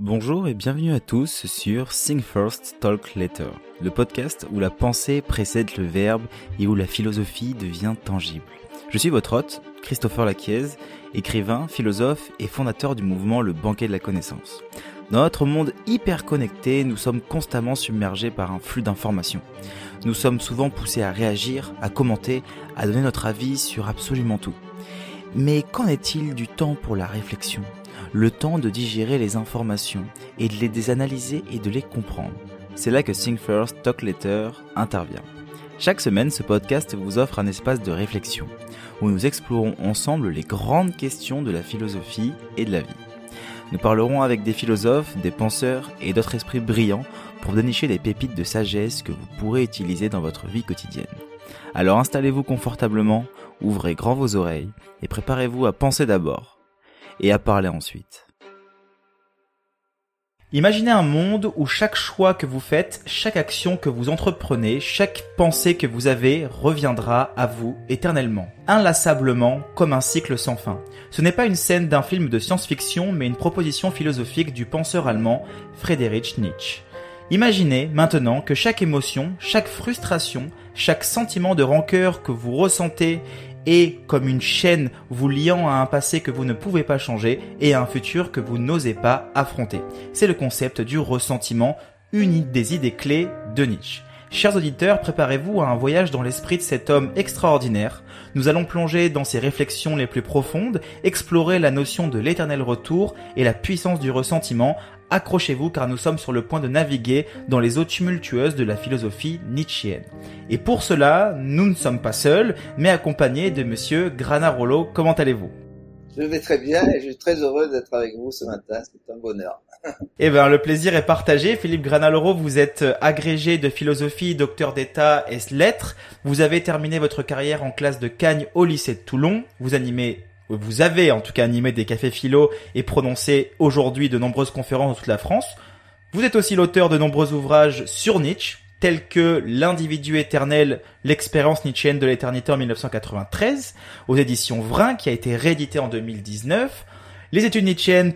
Bonjour et bienvenue à tous sur Think First, Talk Later, le podcast où la pensée précède le verbe et où la philosophie devient tangible. Je suis votre hôte, Christopher Laquiez, écrivain, philosophe et fondateur du mouvement Le Banquet de la Connaissance. Dans notre monde hyper connecté, nous sommes constamment submergés par un flux d'informations. Nous sommes souvent poussés à réagir, à commenter, à donner notre avis sur absolument tout. Mais qu'en est-il du temps pour la réflexion? Le temps de digérer les informations et de les analyser et de les comprendre. C'est là que Think First, Talk Later intervient. Chaque semaine, ce podcast vous offre un espace de réflexion où nous explorons ensemble les grandes questions de la philosophie et de la vie. Nous parlerons avec des philosophes, des penseurs et d'autres esprits brillants pour dénicher des pépites de sagesse que vous pourrez utiliser dans votre vie quotidienne. Alors installez-vous confortablement, ouvrez grand vos oreilles et préparez-vous à penser d'abord et à parler ensuite. Imaginez un monde où chaque choix que vous faites, chaque action que vous entreprenez, chaque pensée que vous avez reviendra à vous éternellement, inlassablement, comme un cycle sans fin. Ce n'est pas une scène d'un film de science-fiction, mais une proposition philosophique du penseur allemand Friedrich Nietzsche. Imaginez maintenant que chaque émotion, chaque frustration, chaque sentiment de rancœur que vous ressentez et comme une chaîne vous liant à un passé que vous ne pouvez pas changer et à un futur que vous n'osez pas affronter. C'est le concept du ressentiment, une des idées clés de Nietzsche. Chers auditeurs, préparez-vous à un voyage dans l'esprit de cet homme extraordinaire. Nous allons plonger dans ses réflexions les plus profondes, explorer la notion de l'éternel retour et la puissance du ressentiment accrochez-vous car nous sommes sur le point de naviguer dans les eaux tumultueuses de la philosophie nietzschéenne. Et pour cela, nous ne sommes pas seuls, mais accompagnés de monsieur Granarolo. Comment allez-vous? Je vais très bien et je suis très heureux d'être avec vous ce matin, c'est un bonheur. eh bien, le plaisir est partagé. Philippe Granaloro, vous êtes agrégé de philosophie, docteur d'État et lettres. Vous avez terminé votre carrière en classe de Cagnes au lycée de Toulon. Vous animez vous avez en tout cas animé des cafés philo et prononcé aujourd'hui de nombreuses conférences dans toute la France. Vous êtes aussi l'auteur de nombreux ouvrages sur Nietzsche, tels que L'individu éternel, l'expérience nietzschéenne de l'éternité en 1993, aux éditions Vrin, qui a été réédité en 2019. Les études nietzschéennes,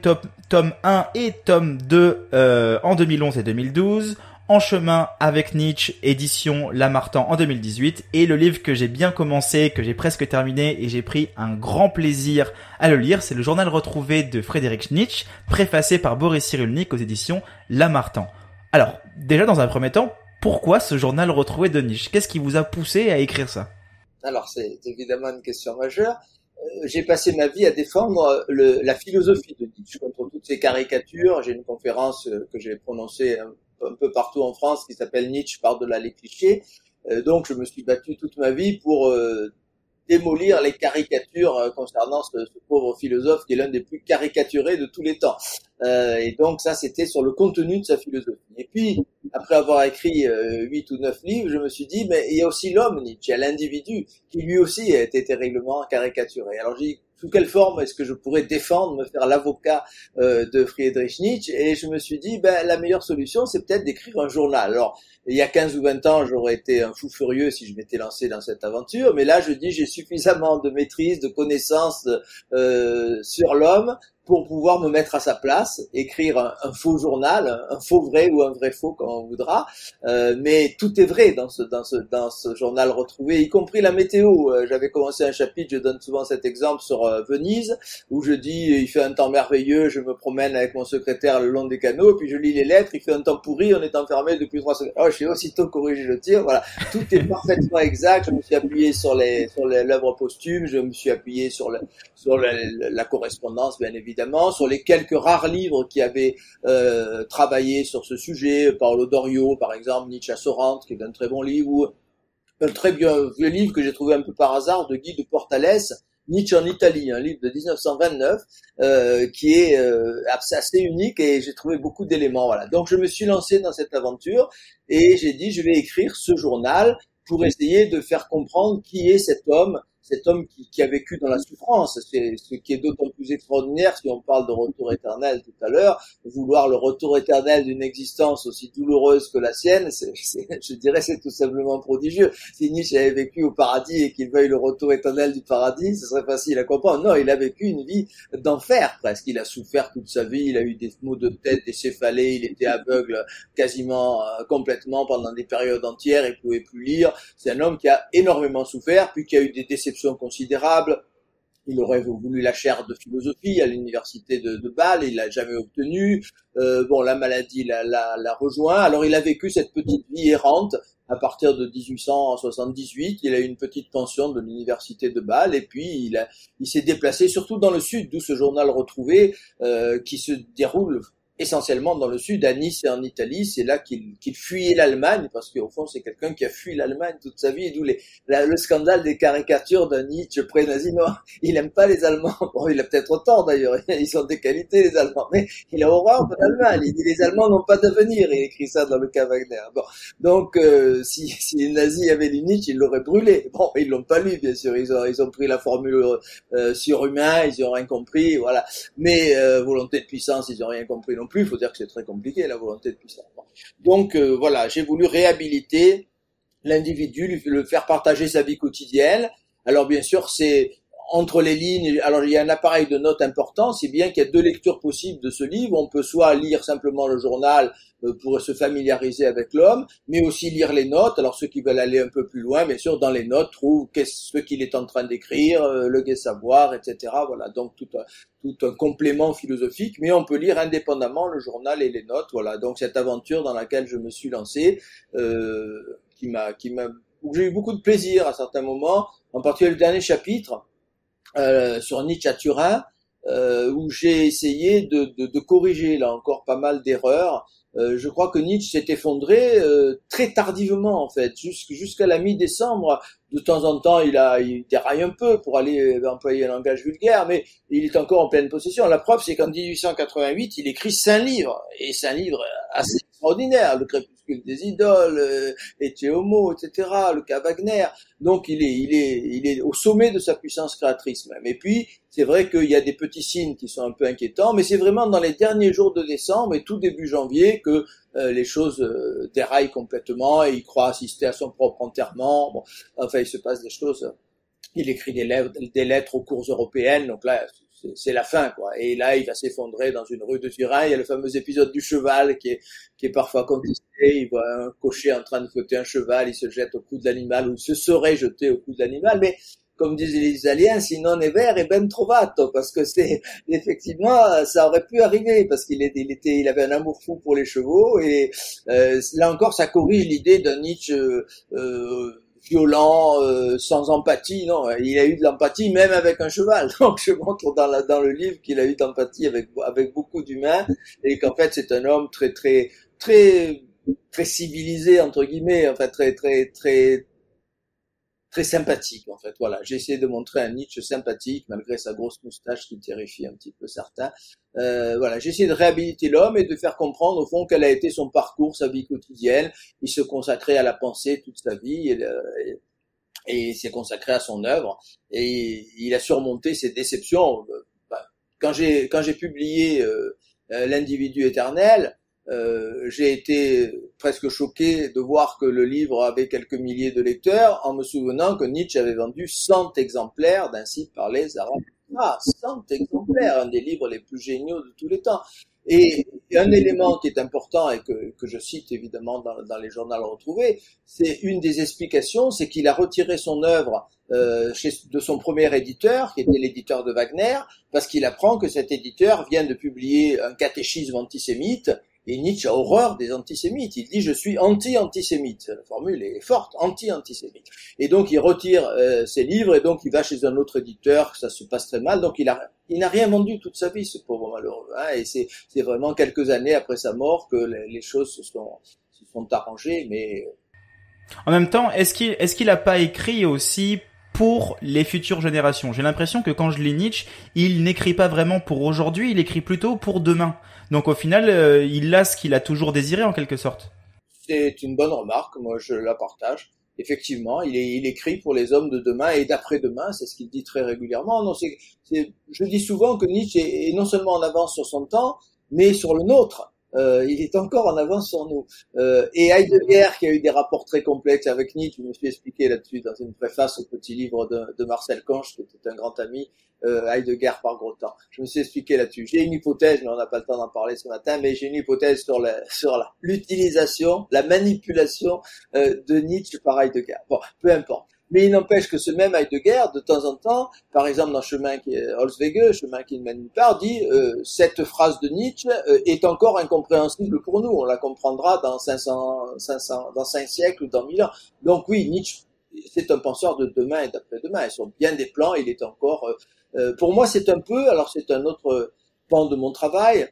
tome 1 et tome 2 euh, en 2011 et 2012. En chemin avec Nietzsche, édition Lamartan en 2018, et le livre que j'ai bien commencé, que j'ai presque terminé, et j'ai pris un grand plaisir à le lire, c'est le journal retrouvé de Frédéric Nietzsche, préfacé par Boris Cyrulnik aux éditions Lamartan. Alors, déjà dans un premier temps, pourquoi ce journal retrouvé de Nietzsche? Qu'est-ce qui vous a poussé à écrire ça? Alors, c'est évidemment une question majeure euh, j'ai passé ma vie à défendre le, la philosophie de Nietzsche contre toutes ces caricatures. J'ai une conférence euh, que j'ai prononcée un peu partout en France qui s'appelle Nietzsche par-delà les clichés. Euh, donc je me suis battu toute ma vie pour euh, démolir les caricatures euh, concernant ce, pauvre philosophe qui est l'un des plus caricaturés de tous les temps. Euh, et donc ça, c'était sur le contenu de sa philosophie. Et puis, après avoir écrit huit ou neuf livres, je me suis dit, mais il y a aussi l'homme, Nietzsche, l'individu, qui lui aussi a été terriblement caricaturé. Alors j'ai sous quelle forme est-ce que je pourrais défendre, me faire l'avocat euh, de Friedrich Nietzsche Et je me suis dit, ben, la meilleure solution, c'est peut-être d'écrire un journal. Alors, il y a 15 ou 20 ans, j'aurais été un fou furieux si je m'étais lancé dans cette aventure, mais là, je dis, j'ai suffisamment de maîtrise, de connaissances euh, sur l'homme pour pouvoir me mettre à sa place, écrire un, faux journal, un, faux vrai ou un vrai faux comme on voudra, euh, mais tout est vrai dans ce dans ce dans ce journal retrouvé, y compris la météo. Euh, j'avais commencé un chapitre, je donne souvent cet exemple sur euh, Venise, où je dis il fait un temps merveilleux, je me promène avec mon secrétaire le long des canaux, puis je lis les lettres, il fait un temps pourri, on est enfermé depuis trois semaines. Oh, je suis aussitôt corrigé le tir, voilà, tout est parfaitement exact. Je me suis appuyé sur les sur l'œuvre posthume, je me suis appuyé sur le, sur la, correspondance, bien évidemment sur les quelques rares livres qui avaient euh, travaillé sur ce sujet, Paolo Dorio par exemple, Nietzsche à Sorrente, qui est un très bon livre, ou un très vieux livre que j'ai trouvé un peu par hasard de Guy de Portales, Nietzsche en Italie, un livre de 1929 euh, qui est euh, assez unique et j'ai trouvé beaucoup d'éléments. Voilà. Donc je me suis lancé dans cette aventure et j'ai dit je vais écrire ce journal pour essayer de faire comprendre qui est cet homme cet homme qui, qui a vécu dans la souffrance. C'est ce qui est d'autant plus extraordinaire si on parle de retour éternel tout à l'heure. Vouloir le retour éternel d'une existence aussi douloureuse que la sienne, c'est, je dirais, c'est tout simplement prodigieux. Si Nietzsche avait vécu au paradis et qu'il veuille le retour éternel du paradis, ce serait facile à comprendre. Non, il a vécu une vie d'enfer presque. Il a souffert toute sa vie, il a eu des maux de tête, des céphalées, il était aveugle quasiment euh, complètement pendant des périodes entières, il pouvait plus lire. C'est un homme qui a énormément souffert, puis qui a eu des déceptions considérables. Il aurait voulu la chaire de philosophie à l'université de, de, Bâle, il l'a jamais obtenu. Euh, bon, la maladie l'a rejoint. Alors il a vécu cette petite vie errante à partir de 1878. Il a eu une petite pension de l'université de Bâle et puis il, il s'est déplacé surtout dans le sud, d'où ce journal retrouvé euh, qui se déroule essentiellement dans le sud, à Nice et en Italie. C'est là qu'il fuyait l'Allemagne, parce qu'au fond, c'est quelqu'un qui a fui l'Allemagne toute sa vie, d'où le scandale des caricatures d'un Nietzsche pré-nazi. Non, il aime pas les Allemands. Bon, il a peut-être tort d'ailleurs, ils ont des qualités, les Allemands, mais il a horreur de l'Allemagne. Il dit les Allemands n'ont pas d'avenir, il écrit ça dans le cas Wagner. Bon, donc, euh, si, si les nazis avaient lu Nietzsche, ils l'auraient brûlé. Bon, ils l'ont pas lu, bien sûr, ils ont, ils ont pris la formule euh, surhumain, ils ont rien compris, voilà. Mais euh, volonté de puissance, ils ont rien compris non. Il faut dire que c'est très compliqué la volonté de puissance. Donc euh, voilà, j'ai voulu réhabiliter l'individu, le faire partager sa vie quotidienne. Alors bien sûr, c'est entre les lignes, alors il y a un appareil de notes important, c'est bien qu'il y a deux lectures possibles de ce livre. On peut soit lire simplement le journal euh, pour se familiariser avec l'homme, mais aussi lire les notes. Alors ceux qui veulent aller un peu plus loin, bien sûr, dans les notes, trouvent ce qu'il est en train d'écrire, euh, le gai savoir, etc. Voilà, donc tout un, tout un complément philosophique, mais on peut lire indépendamment le journal et les notes. Voilà, donc cette aventure dans laquelle je me suis lancé, euh, qui m'a, qui m'a, j'ai eu beaucoup de plaisir à certains moments, en particulier le dernier chapitre euh, sur Nietzsche à Turin, euh, où j'ai essayé de, de, de, corriger là encore pas mal d'erreurs. Euh, je crois que Nietzsche s'est effondré euh, très tardivement en fait, jusqu'à la mi-décembre. De temps en temps, il a il déraille un peu pour aller employer un langage vulgaire, mais il est encore en pleine possession. La preuve, c'est qu'en 1888, il écrit cinq livres et cinq livres assez extraordinaires. Le des idoles, euh, et etc., le cas Wagner. Donc il est, il est, il est au sommet de sa puissance créatrice même. Et puis c'est vrai qu'il y a des petits signes qui sont un peu inquiétants, mais c'est vraiment dans les derniers jours de décembre et tout début janvier que euh, les choses euh, déraillent complètement et il croit assister à son propre enterrement. Bon, enfin il se passe des choses. Il écrit des lettres, des lettres aux cours européennes, donc là c'est la fin, quoi. Et là, il va s'effondrer dans une rue de Turin. Il y a le fameux épisode du cheval qui est, qui est parfois contesté. Il voit un cocher en train de fouetter un cheval, il se jette au cou de l'animal, ou se serait jeté au cou de l'animal. Mais, comme disent les Italiens, sinon è vero ben trovato, parce que c'est, effectivement, ça aurait pu arriver, parce qu'il il était, il avait un amour fou pour les chevaux, et euh, là encore, ça corrige l'idée d'un Nietzsche, euh, violent, euh, sans empathie. Non, il a eu de l'empathie même avec un cheval. Donc je montre dans, la, dans le livre qu'il a eu d'empathie avec avec beaucoup d'humains et qu'en fait c'est un homme très très très très civilisé entre guillemets, enfin très très très très sympathique en fait. Voilà, j'ai essayé de montrer un Nietzsche sympathique malgré sa grosse moustache qui terrifie un petit peu certains. Euh, voilà, j'ai essayé de réhabiliter l'homme et de faire comprendre au fond quel a été son parcours, sa vie quotidienne. Il se consacrait à la pensée toute sa vie et, euh, et, et s'est consacré à son œuvre et il a surmonté ses déceptions. Bah, quand j'ai quand j'ai publié euh, euh l'individu éternel, euh, j'ai été presque choqué de voir que le livre avait quelques milliers de lecteurs en me souvenant que Nietzsche avait vendu 100 exemplaires d'Ainsi parlait Ah, 100 exemplaires, un des livres les plus géniaux de tous les temps. Et un élément qui est important et que, je cite évidemment dans, les journaux retrouvés, c'est une des explications, c'est qu'il a retiré son œuvre euh, de son premier éditeur, qui était l'éditeur de Wagner, parce qu'il apprend que cet éditeur vient de publier un catéchisme antisémite et Nietzsche a horreur des antisémites. Il dit je suis anti-antisémite. La formule est forte, anti-antisémite. Et donc il retire euh, ses livres et donc il va chez un autre éditeur. Ça se passe très mal. Donc il a, il n'a rien vendu toute sa vie, ce pauvre malheureux. Hein, et c'est, c'est vraiment quelques années après sa mort que les, choses se sont, se sont arrangées. Mais en même temps, est-ce qu'il, est-ce qu'il a pas écrit aussi pour les futures générations. J'ai l'impression que quand je lis Nietzsche, il n'écrit pas vraiment pour aujourd'hui, il écrit plutôt pour demain. Donc au final, euh, il a ce qu'il a toujours désiré en quelque sorte. C'est une bonne remarque, moi je la partage. effectivement, il, écrit pour les hommes de demain et d'après-demain, c'est ce qu'il dit très régulièrement. Je dis souvent que Nietzsche est non seulement en avance sur son temps, mais sur le nôtre. Euh, il est encore en avance sur nous. Euh, et Heidegger, qui a eu des rapports très complexes avec Nietzsche, je me suis expliqué là-dessus dans une préface au petit livre de, Marcel Conche, qui était un grand ami, euh, Heidegger par gros temps. Je me suis expliqué là-dessus. J'ai une hypothèse, mais on n'a pas le temps d'en parler ce matin, mais j'ai une hypothèse sur la, sur l'utilisation, la manipulation euh, de Nietzsche par Heidegger. Bon, peu importe. Mais il n'empêche que ce même Heidegger, de temps en temps, par exemple dans Chemin qui est Holzwege, Chemin qui ne mène nulle part, dit euh, cette phrase de Nietzsche euh, est encore incompréhensible pour nous. On la comprendra dans 500, 500, dans 5 siècles ou dans 1000 ans. Donc oui, Nietzsche, c'est un penseur de demain et d'après-demain. Sur bien des plans, il est encore. Euh, pour moi, c'est un peu. Alors c'est un autre pan de mon travail.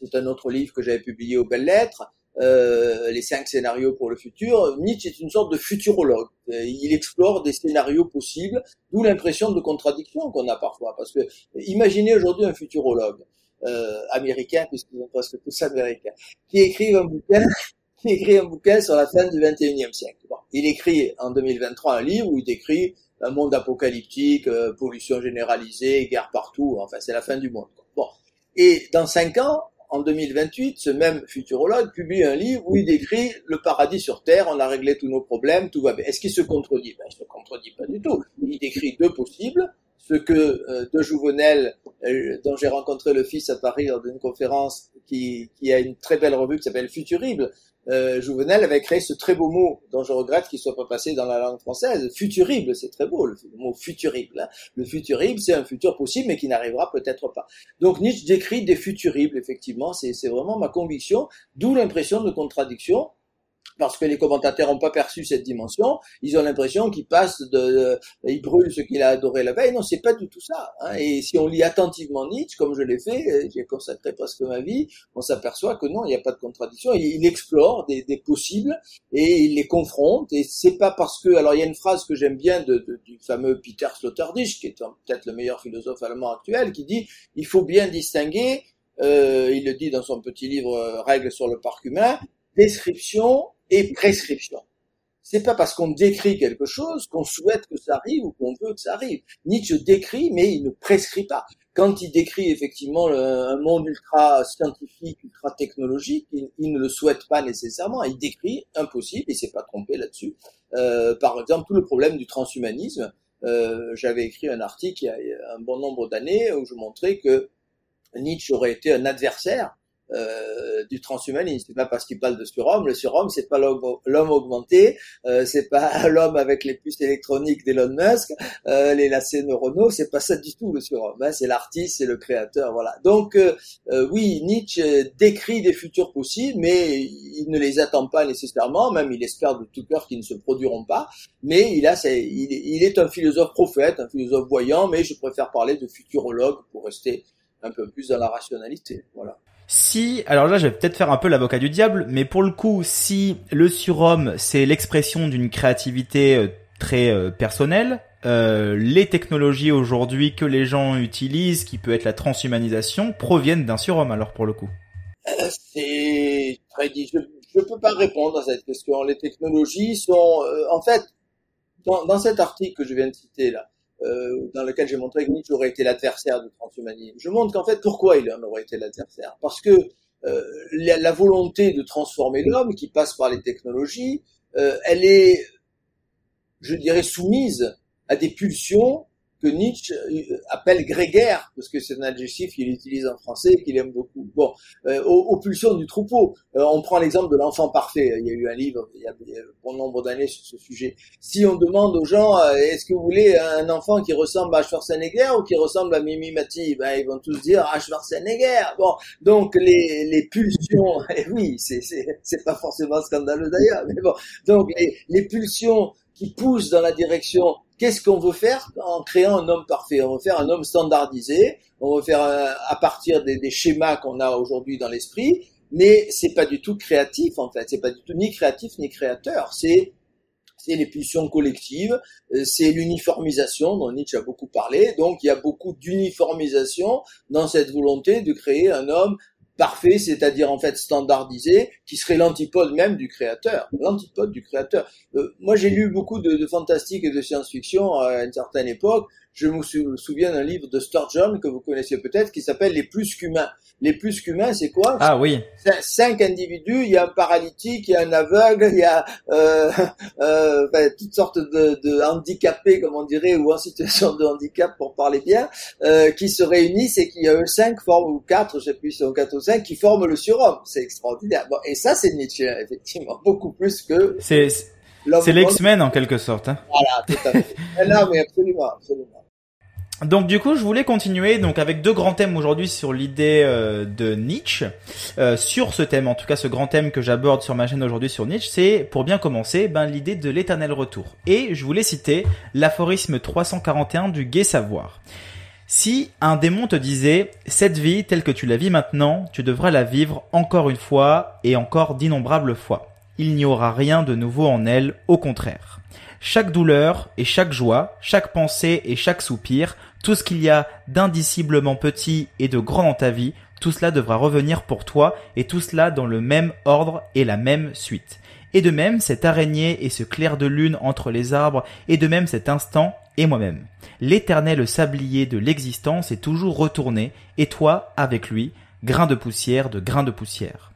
C'est un autre livre que j'avais publié aux Belles Lettres. Euh, les cinq scénarios pour le futur, Nietzsche est une sorte de futurologue. Euh, il explore des scénarios possibles, d'où l'impression de contradiction qu'on a parfois. Parce que imaginez aujourd'hui un futurologue euh, américain, puisqu'ils sont presque tous américains, qui écrit un bouquin, qui écrit un bouquin sur la fin du 21e siècle. il écrit en 2023 un livre où il décrit un monde apocalyptique, euh, pollution généralisée, guerre partout. Enfin, c'est la fin du monde. Bon. Et dans cinq ans, en 2028, ce même futurologue publie un livre où il décrit le paradis sur Terre, on a réglé tous nos problèmes, tout va bien. Est-ce qu'il se contredit? Ben, Il se contredit pas du tout. Il décrit deux possibles, ce que euh, De Jouvenel, euh, dont j'ai rencontré le fils à Paris lors d'une conférence, qui, qui a une très belle revue qui s'appelle Futurible, euh, avait créé ce très beau mot dont je regrette qu'il soit pas passé dans la langue française. Futurible, c'est très beau le, mot futurible. Hein. Le futurible, c'est un futur possible mais qui n'arrivera peut-être pas. Donc Nietzsche décrit des futuribles, effectivement, c'est vraiment ma conviction, d'où l'impression de contradiction parce que les commentateurs n'ont pas perçu cette dimension, ils ont l'impression qu'il passe de, il brûle ce qu'il a adoré la veille. Non, c'est pas du tout ça. Hein. Et si on lit attentivement Nietzsche, comme je l'ai fait, euh, j'ai consacré presque ma vie, on s'aperçoit que non, il n'y a pas de contradiction. Il, explore des, des, possibles et il les confronte. Et c'est pas parce que, alors il y a une phrase que j'aime bien de, de, du fameux Peter Sloterdijk, qui est peut-être le meilleur philosophe allemand actuel, qui dit il faut bien distinguer. Euh, il le dit dans son petit livre euh, Règles sur le parc humain, description et prescription. C'est pas parce qu'on décrit quelque chose qu'on souhaite que ça arrive ou qu'on veut que ça arrive. Nietzsche décrit, mais il ne prescrit pas. Quand il décrit effectivement un monde ultra scientifique, ultra technologique, il, ne le souhaite pas nécessairement. Il décrit impossible, et s'est pas trompé là-dessus. Euh, par exemple, tout le problème du transhumanisme. Euh, J'avais écrit un article il y a un bon nombre d'années où je montrais que Nietzsche aurait été un adversaire euh, du transhumanisme. C'est pas parce qu'il parle de surhomme. Le surhomme, c'est pas l'homme augmenté, euh, c'est pas l'homme avec les puces électroniques d'Elon Musk, euh, les lacets neuronaux. C'est pas ça du tout le surhomme. Hein. C'est l'artiste, c'est le créateur. Voilà. Donc euh, euh, oui, Nietzsche décrit des futurs possibles, mais il ne les attend pas nécessairement. Même il espère de tout cœur qu'ils ne se produiront pas. Mais il a, il, est un philosophe prophète, un philosophe voyant. Mais je préfère parler de futurologue pour rester un peu plus dans la rationalité. Voilà. Si, alors là, je vais peut-être faire un peu l'avocat du diable, mais pour le coup, si le surhomme, c'est l'expression d'une créativité euh, très euh, personnelle, euh, les technologies aujourd'hui que les gens utilisent, qui peut être la transhumanisation, proviennent d'un surhomme, alors pour le coup. C'est très. Je ne peux pas répondre à cette question. Les technologies sont, en fait, dans, dans cet article que je viens de citer là, euh, dans lequel j'ai montré que Nietzsche aurait été l'adversaire du transhumanisme. Je montre qu'en fait, pourquoi il en aurait été l'adversaire Parce que euh, la, volonté de transformer l'homme, qui passe par les technologies, euh, elle est, je dirais, soumise à des pulsions que Nietzsche euh, appelle grégaire, parce que c'est un adjectif qu'il utilise en français et qu'il aime beaucoup. Bon, euh, aux, pulsions du troupeau. Euh, on prend l'exemple de l'enfant parfait. Il y a eu un livre il y a, bon nombre d'années sur ce sujet. Si on demande aux gens, est-ce que vous voulez un enfant qui ressemble à Schwarzenegger ou qui ressemble à Mimi Mati? Ben, Ils vont tous dire à Schwarzenegger. Bon, donc les, les pulsions, et eh oui, c'est pas forcément scandaleux d'ailleurs, mais bon, donc les, les pulsions qui poussent dans la direction Qu'est-ce qu'on veut faire en créant un homme parfait? On veut faire un homme standardisé, on veut faire à partir des, des schémas qu'on a aujourd'hui dans l'esprit, mais c'est pas du tout créatif en fait, c'est pas du tout ni créatif ni créateur, c'est c'est les pulsions collectives, euh, c'est l'uniformisation dont Nietzsche a beaucoup parlé. Donc il y a beaucoup d'uniformisation dans cette volonté de créer un homme parfait, c'est-à-dire en fait standardisé, qui serait l'antipode même du créateur, l'antipode du créateur. Euh, moi, j'ai lu beaucoup de, de fantastique et de science-fiction à une certaine époque. Je me souviens d'un livre de Sturgeon que vous connaissez peut-être qui s'appelle Les plus qu'humains. Les plus qu'humains, c'est quoi? Ah oui. Cinq individus, il y a un paralytique, il y a un aveugle, il y a euh, euh, toutes sortes de, de, handicapés, comme on dirait, ou en situation de handicap pour parler bien, euh, qui se réunissent et qui, eux cinq forment, ou quatre, je sais plus, sont quatre ou cinq, qui forment le surhomme. C'est extraordinaire. Bon, et ça, c'est Nietzsche, effectivement, beaucoup plus que... C'est... C'est l'X-Men en quelque sorte. Hein. Voilà, tout à fait. non, mais absolument, absolument. Donc du coup, je voulais continuer donc avec deux grands thèmes aujourd'hui sur l'idée euh, de Nietzsche. Euh, sur ce thème, en tout cas ce grand thème que j'aborde sur ma chaîne aujourd'hui sur Nietzsche, c'est pour bien commencer, ben l'idée de l'éternel retour. Et je voulais citer l'aphorisme 341 du Gai Savoir. Si un démon te disait cette vie telle que tu la vis maintenant, tu devras la vivre encore une fois et encore d'innombrables fois. Il n'y aura rien de nouveau en elle, au contraire. Chaque douleur et chaque joie, chaque pensée et chaque soupir tout ce qu'il y a d'indiciblement petit et de grand dans ta vie, tout cela devra revenir pour toi et tout cela dans le même ordre et la même suite. Et de même cette araignée et ce clair de lune entre les arbres et de même cet instant et moi-même. L'éternel sablier de l'existence est toujours retourné et toi avec lui, grain de poussière de grain de poussière.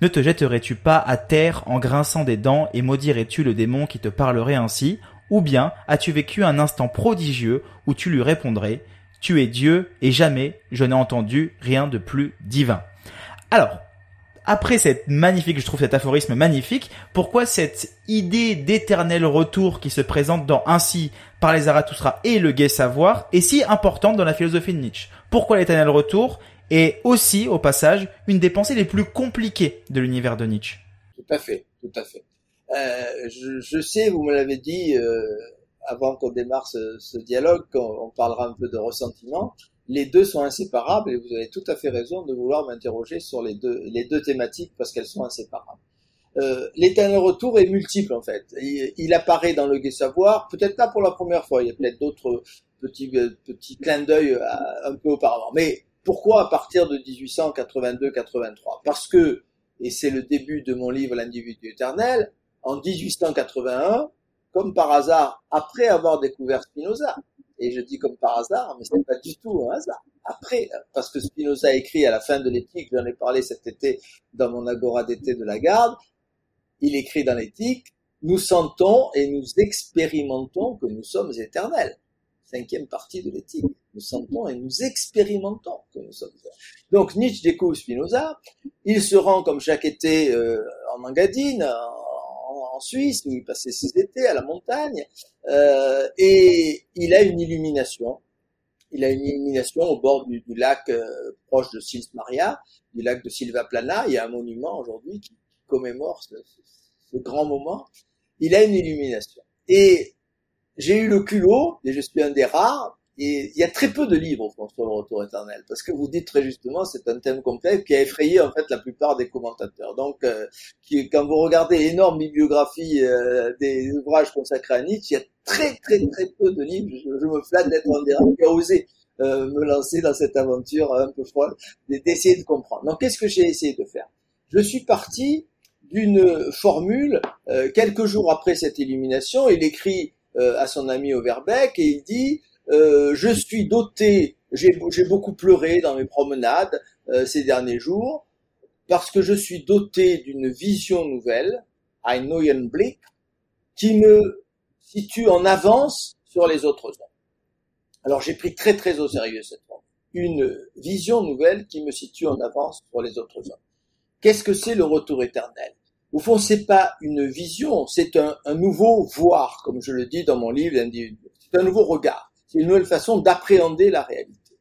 Ne te jetterais-tu pas à terre en grinçant des dents et maudirais-tu le démon qui te parlerait ainsi? Ou bien as-tu vécu un instant prodigieux où tu lui répondrais Tu es Dieu et jamais je n'ai entendu rien de plus divin. Alors, après cette magnifique, je trouve cet aphorisme magnifique, pourquoi cette idée d'éternel retour qui se présente dans Ainsi par les Zarathustra et le gai savoir est si importante dans la philosophie de Nietzsche? Pourquoi l'éternel retour est aussi, au passage, une des pensées les plus compliquées de l'univers de Nietzsche? Tout à fait, tout à fait. Euh, je, je, sais, vous me l'avez dit euh, avant qu'on démarre ce, ce dialogue, qu'on parlera un peu de ressentiment. Les deux sont inséparables et vous avez tout à fait raison de vouloir m'interroger sur les deux, les deux thématiques parce qu'elles sont inséparables. Euh, l'éternel retour est multiple en fait. Il, il apparaît dans le Gai Savoir, peut-être pas pour la première fois, il y a peut-être d'autres petits, euh, petits clins d'œil euh, un peu auparavant. Mais pourquoi à partir de 1882-83 Parce que, et c'est le début de mon livre L'individu éternel, en 1881, comme par hasard, après avoir découvert Spinoza. Et je dis comme par hasard, mais c'est pas du tout un hasard. Après, parce que Spinoza écrit à la fin de l'éthique, j'en ai parlé cet été dans mon agora d'été de la garde, il écrit dans l'éthique, nous sentons et nous expérimentons que nous sommes éternels. Cinquième partie de l'éthique. Nous sentons et nous expérimentons que nous sommes éternels. Donc Nietzsche découvre Spinoza, il se rend comme chaque été euh, en Engadine, en Suisse, où il passait ses étés à la montagne, euh, et il a une illumination. Il a une illumination au bord du, lac euh, proche de Sils Maria, du lac de Silva Plana. Il y a un monument aujourd'hui qui commémore ce, grand moment. Il a une illumination. Et j'ai eu le culot, et je suis un des rares, et il y a très peu de livres sur le retour éternel, parce que vous dites très justement, c'est un thème complexe qui a effrayé en fait la plupart des commentateurs. Donc, euh, qui, quand vous regardez l'énorme bibliographie euh, des ouvrages consacrés à Nietzsche, il y a très très très peu de livres. Je, me flatte d'être un des qui a osé euh, me lancer dans cette aventure un peu folle, d'essayer de comprendre. Donc, qu'est-ce que j'ai essayé de faire? Je suis parti d'une formule quelques jours après cette illumination. Il écrit à son ami Overbeck et il dit euh, je suis doté, j'ai beaucoup pleuré dans mes promenades euh, ces derniers jours, parce que je suis doté d'une vision nouvelle, ein neuen Blick, qui me situe en avance sur les autres hommes. Alors j'ai pris très très au sérieux cette fois. Une vision nouvelle qui me situe en avance sur les autres hommes. Qu'est-ce que c'est le retour éternel? Au fond, c'est pas une vision, c'est un, un, nouveau voir, comme je le dis dans mon livre, c'est un nouveau regard. C'est une nouvelle façon d'appréhender la réalité.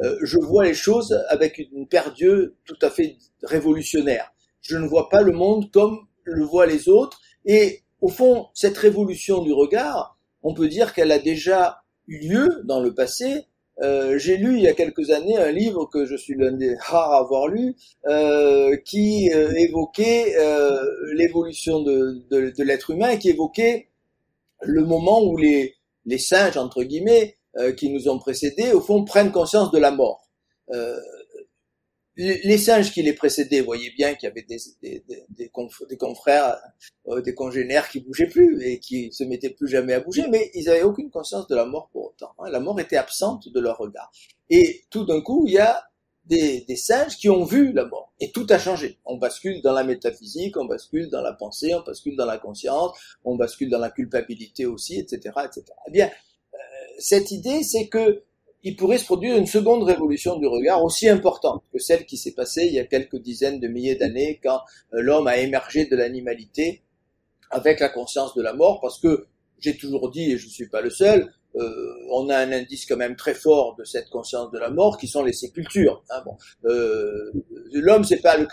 Euh, je vois les choses avec une paire d'yeux tout à fait révolutionnaire. Je ne vois pas le monde comme le voient les autres. Et au fond, cette révolution du regard, on peut dire qu'elle a déjà eu lieu dans le passé. Euh, J'ai lu il y a quelques années un livre que je suis l'un des rares à avoir lu, euh, qui euh, évoquait euh, l'évolution de, de, de l'être humain, et qui évoquait le moment où les, les singes, entre guillemets, euh, qui nous ont précédés, au fond, prennent conscience de la mort. Euh, les singes qui les précédaient voyaient bien qu'il y avait des, des, des, confrères, euh, des congénères qui bougeaient plus et qui se mettaient plus jamais à bouger, mais ils avaient aucune conscience de la mort pour autant. Hein. La mort était absente de leur regard. Et tout d'un coup, il y a des, des, singes qui ont vu la mort. Et tout a changé. On bascule dans la métaphysique, on bascule dans la pensée, on bascule dans la conscience, on bascule dans la culpabilité aussi, etc., etc. Eh bien, euh, cette idée, c'est que il pourrait se produire une seconde révolution du regard aussi importante que celle qui s'est passée il y a quelques dizaines de milliers d'années quand euh, l'homme a émergé de l'animalité avec la conscience de la mort, parce que j'ai toujours dit, et je ne suis pas le seul, euh, on a un indice quand même très fort de cette conscience de la mort qui sont les sépultures. Hein, euh, l'homme, c'est pas le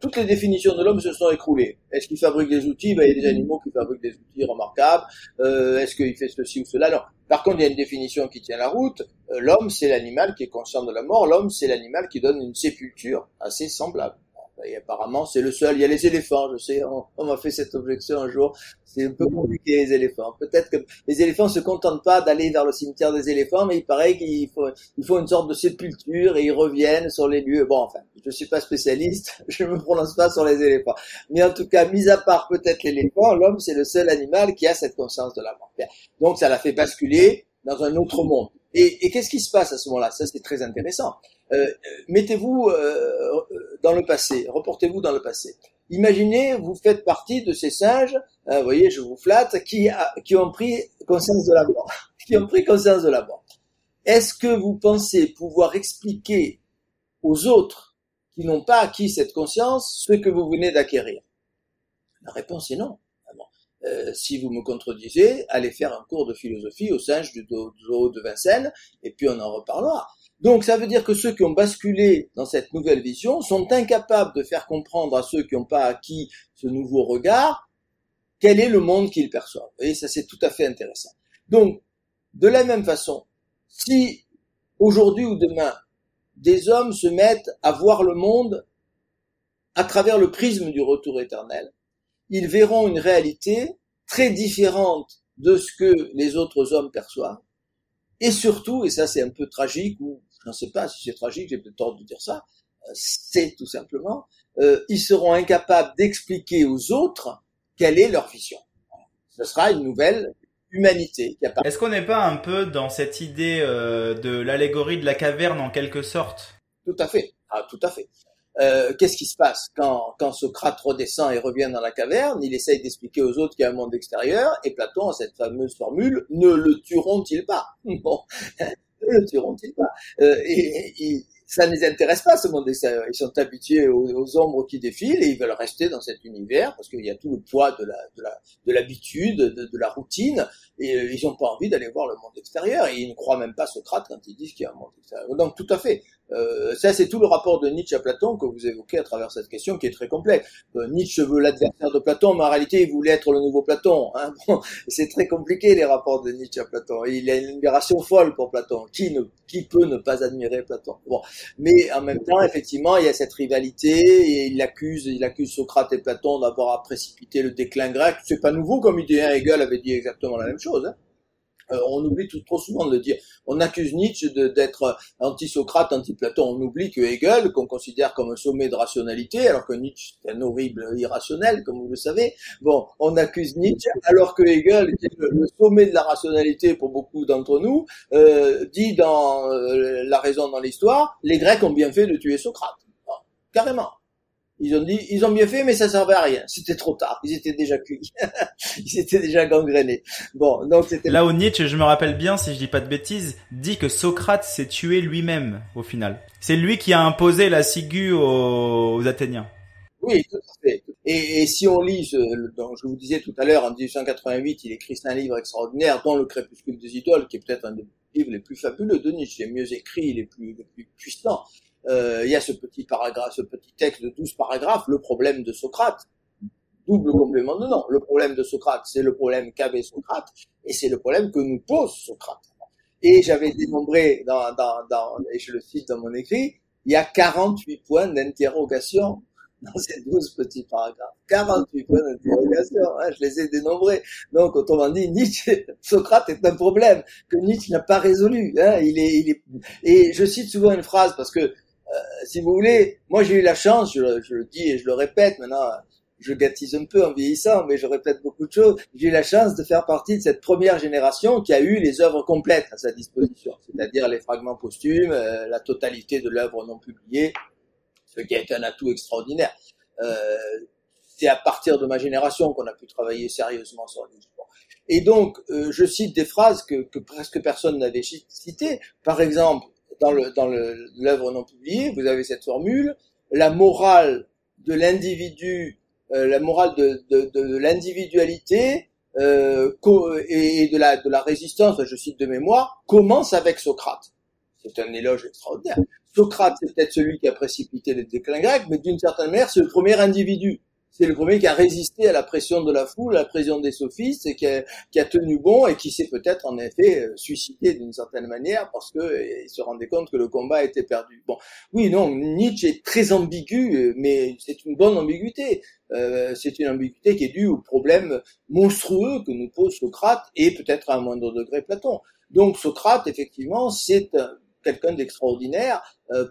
toutes les définitions de l'homme se sont écroulées. Est-ce qu'il fabrique des outils? Ben, Il y a des animaux qui fabriquent des outils remarquables. Euh, Est-ce qu'il fait ceci ou cela? Non. Par contre, il y a une définition qui tient la route. Euh, l'homme, c'est l'animal qui est conscient de la mort. L'homme, c'est l'animal qui donne une sépulture assez semblable. Et apparemment, c'est le seul. Il y a les éléphants, je sais. On, m'a fait cette objection un jour. C'est un peu compliqué les éléphants. Peut-être que les éléphants se contentent pas d'aller vers le cimetière des éléphants, mais il paraît qu'il faut, il faut une sorte de sépulture et ils reviennent sur les lieux. Bon, enfin, je suis pas spécialiste, je me prononce pas sur les éléphants. Mais en tout cas, mis à part peut-être l'éléphant, l'homme c'est le seul animal qui a cette conscience de la mort. Donc ça l'a fait basculer dans un autre monde. Et, et qu'est-ce qui se passe à ce moment-là? Ça c'est très intéressant. Euh, mettez-vous euh, dans le passé, reportez-vous dans le passé. Imaginez, vous faites partie de ces singes, euh, vous voyez, je vous flatte, qui, qui ont pris conscience de la mort, qui ont pris conscience de la mort. Est-ce que vous pensez pouvoir expliquer aux autres qui n'ont pas acquis cette conscience ce que vous venez d'acquérir? La réponse est non. Euh, si vous me contredisez, allez faire un cours de philosophie au singe du zoo de Vincennes, et puis on en reparlera. Donc ça veut dire que ceux qui ont basculé dans cette nouvelle vision sont incapables de faire comprendre à ceux qui n'ont pas acquis ce nouveau regard quel est le monde qu'ils perçoivent. Et ça c'est tout à fait intéressant. Donc, de la même façon, si aujourd'hui ou demain, des hommes se mettent à voir le monde à travers le prisme du retour éternel, ils verront une réalité très différente de ce que les autres hommes perçoivent. Et surtout, et ça c'est un peu tragique, ou je ne sais pas si c'est tragique, j'ai peut-être tort de dire ça, euh, c'est tout simplement, euh, ils seront incapables d'expliquer aux autres quelle est leur vision. Ce sera une nouvelle humanité. Est-ce qu'on n'est pas un peu dans cette idée euh, de l'allégorie de la caverne en quelque sorte? Tout à fait, ah, tout à fait. Euh, qu'est-ce qui se passe quand, quand Socrate redescend et revient dans la caverne? Il essaye d'expliquer aux autres qu'il y a un monde extérieur, et Platon a cette fameuse formule ne le tueront-ils pas? Bon, ne le tueront-ils pas? Euh, et, et, ça ne les intéresse pas ce monde extérieur. Ils sont habitués aux, ombres qui défilent et ils veulent rester dans cet univers parce qu'il y a tout le poids de la de la de l'habitude, de, de, la routine et euh, ils n'ont pas envie d'aller voir le monde extérieur et ils ne croient même pas Socrate quand ils disent qu'il y a un monde extérieur. Donc tout à fait, euh, ça, c'est tout le rapport de Nietzsche à Platon que vous évoquez à travers cette question qui est très complexe. Euh, Nietzsche veut l'adversaire de Platon, mais en réalité, il voulait être le nouveau Platon. Hein. Bon, c'est très compliqué les rapports de Nietzsche à Platon. Il a une admiration folle pour Platon. Qui, ne, qui peut ne pas admirer Platon? Bon, mais en même temps, effectivement, il y a cette rivalité et il accuse, il accuse Socrate et Platon d'avoir précipité le déclin grec. C'est pas nouveau comme idée. Hein. Hegel avait dit exactement la même chose. Hein. Euh, on oublie tout, trop souvent de le dire. On accuse Nietzsche d'être anti-Socrate, anti-Platon. On oublie que Hegel, qu'on considère comme un sommet de rationalité, alors que Nietzsche est un horrible irrationnel, comme vous le savez. Bon, on accuse Nietzsche, alors que Hegel, qui est le, sommet de la rationalité pour beaucoup d'entre nous, euh, dit dans euh, La raison dans l'histoire, les Grecs ont bien fait de tuer Socrate. carrément. Ils ont dit, ils ont bien fait, mais ça servait à rien. C'était trop tard. Ils étaient déjà cuits. ils étaient déjà gangrénés. Bon, donc c'était. Là où Nietzsche, je me rappelle bien, si je dis pas de bêtises, dit que Socrate s'est tué lui-même au final. C'est lui qui a imposé la ciguë aux, Athéniens. Oui, tout à fait. Et, si on lit, ce, je vous disais tout à l'heure, en 1888, il écrit un livre extraordinaire, dont Le Crépuscule des idoles, qui est peut-être un des livres les plus fabuleux de Nietzsche, les mieux écrits, les plus, les plus puissants il y a ce petit paragraphe, ce petit texte de 12 paragraphes, le problème de Socrate. Double complément de nom. Le problème de Socrate, c'est le problème qu'avait Socrate, et c'est le problème que nous pose Socrate. Et j'avais dénombré, dans, dans, dans, et je le cite dans mon écrit, il y a 48 points d'interrogation dans ces 12 petits paragraphes. 48 points d'interrogation, hein, je les ai dénombrés. Donc, autrement dit, Nietzsche, Socrate est un problème que Nietzsche n'a pas résolu. Hein, il est, il est, et je cite souvent une phrase parce que si vous voulez, moi j'ai eu la chance, je, je, le dis et je le répète maintenant, je gâtise un peu en vieillissant, mais je répète beaucoup de choses. J'ai eu la chance de faire partie de cette première génération qui a eu les œuvres complètes à sa disposition, c'est-à-dire les fragments posthumes, euh, la totalité de l'œuvre non publiée, ce qui été un atout extraordinaire. Euh, c'est à partir de ma génération qu'on a pu travailler sérieusement sur le discours. Et donc, euh, je cite des phrases que, que presque personne n'avait citées. Par exemple, dans le dans l'œuvre non publiée, vous avez cette formule la morale de l'individu euh, la morale de, de, de l'individualité euh, et de la, de la résistance, je cite de mémoire, commence avec Socrate. C'est un éloge extraordinaire. Socrate, c'est peut-être celui qui a précipité les déclins grecs, mais d'une certaine manière, c'est le premier individu c'est le premier qui a résisté à la pression de la foule, à la pression des sophistes, et qui a, qui a tenu bon et qui s'est peut-être en effet euh, suicidé d'une certaine manière parce que euh, se rendait compte que le combat était perdu. Bon, oui, non, Nietzsche est très ambigu, euh, mais c'est une bonne ambiguïté. Euh, c'est une ambiguïté qui est due au problème monstrueux que nous pose Socrate et peut-être à un moindre degré Platon. Donc Socrate, effectivement, c'est quelqu'un d'extraordinaire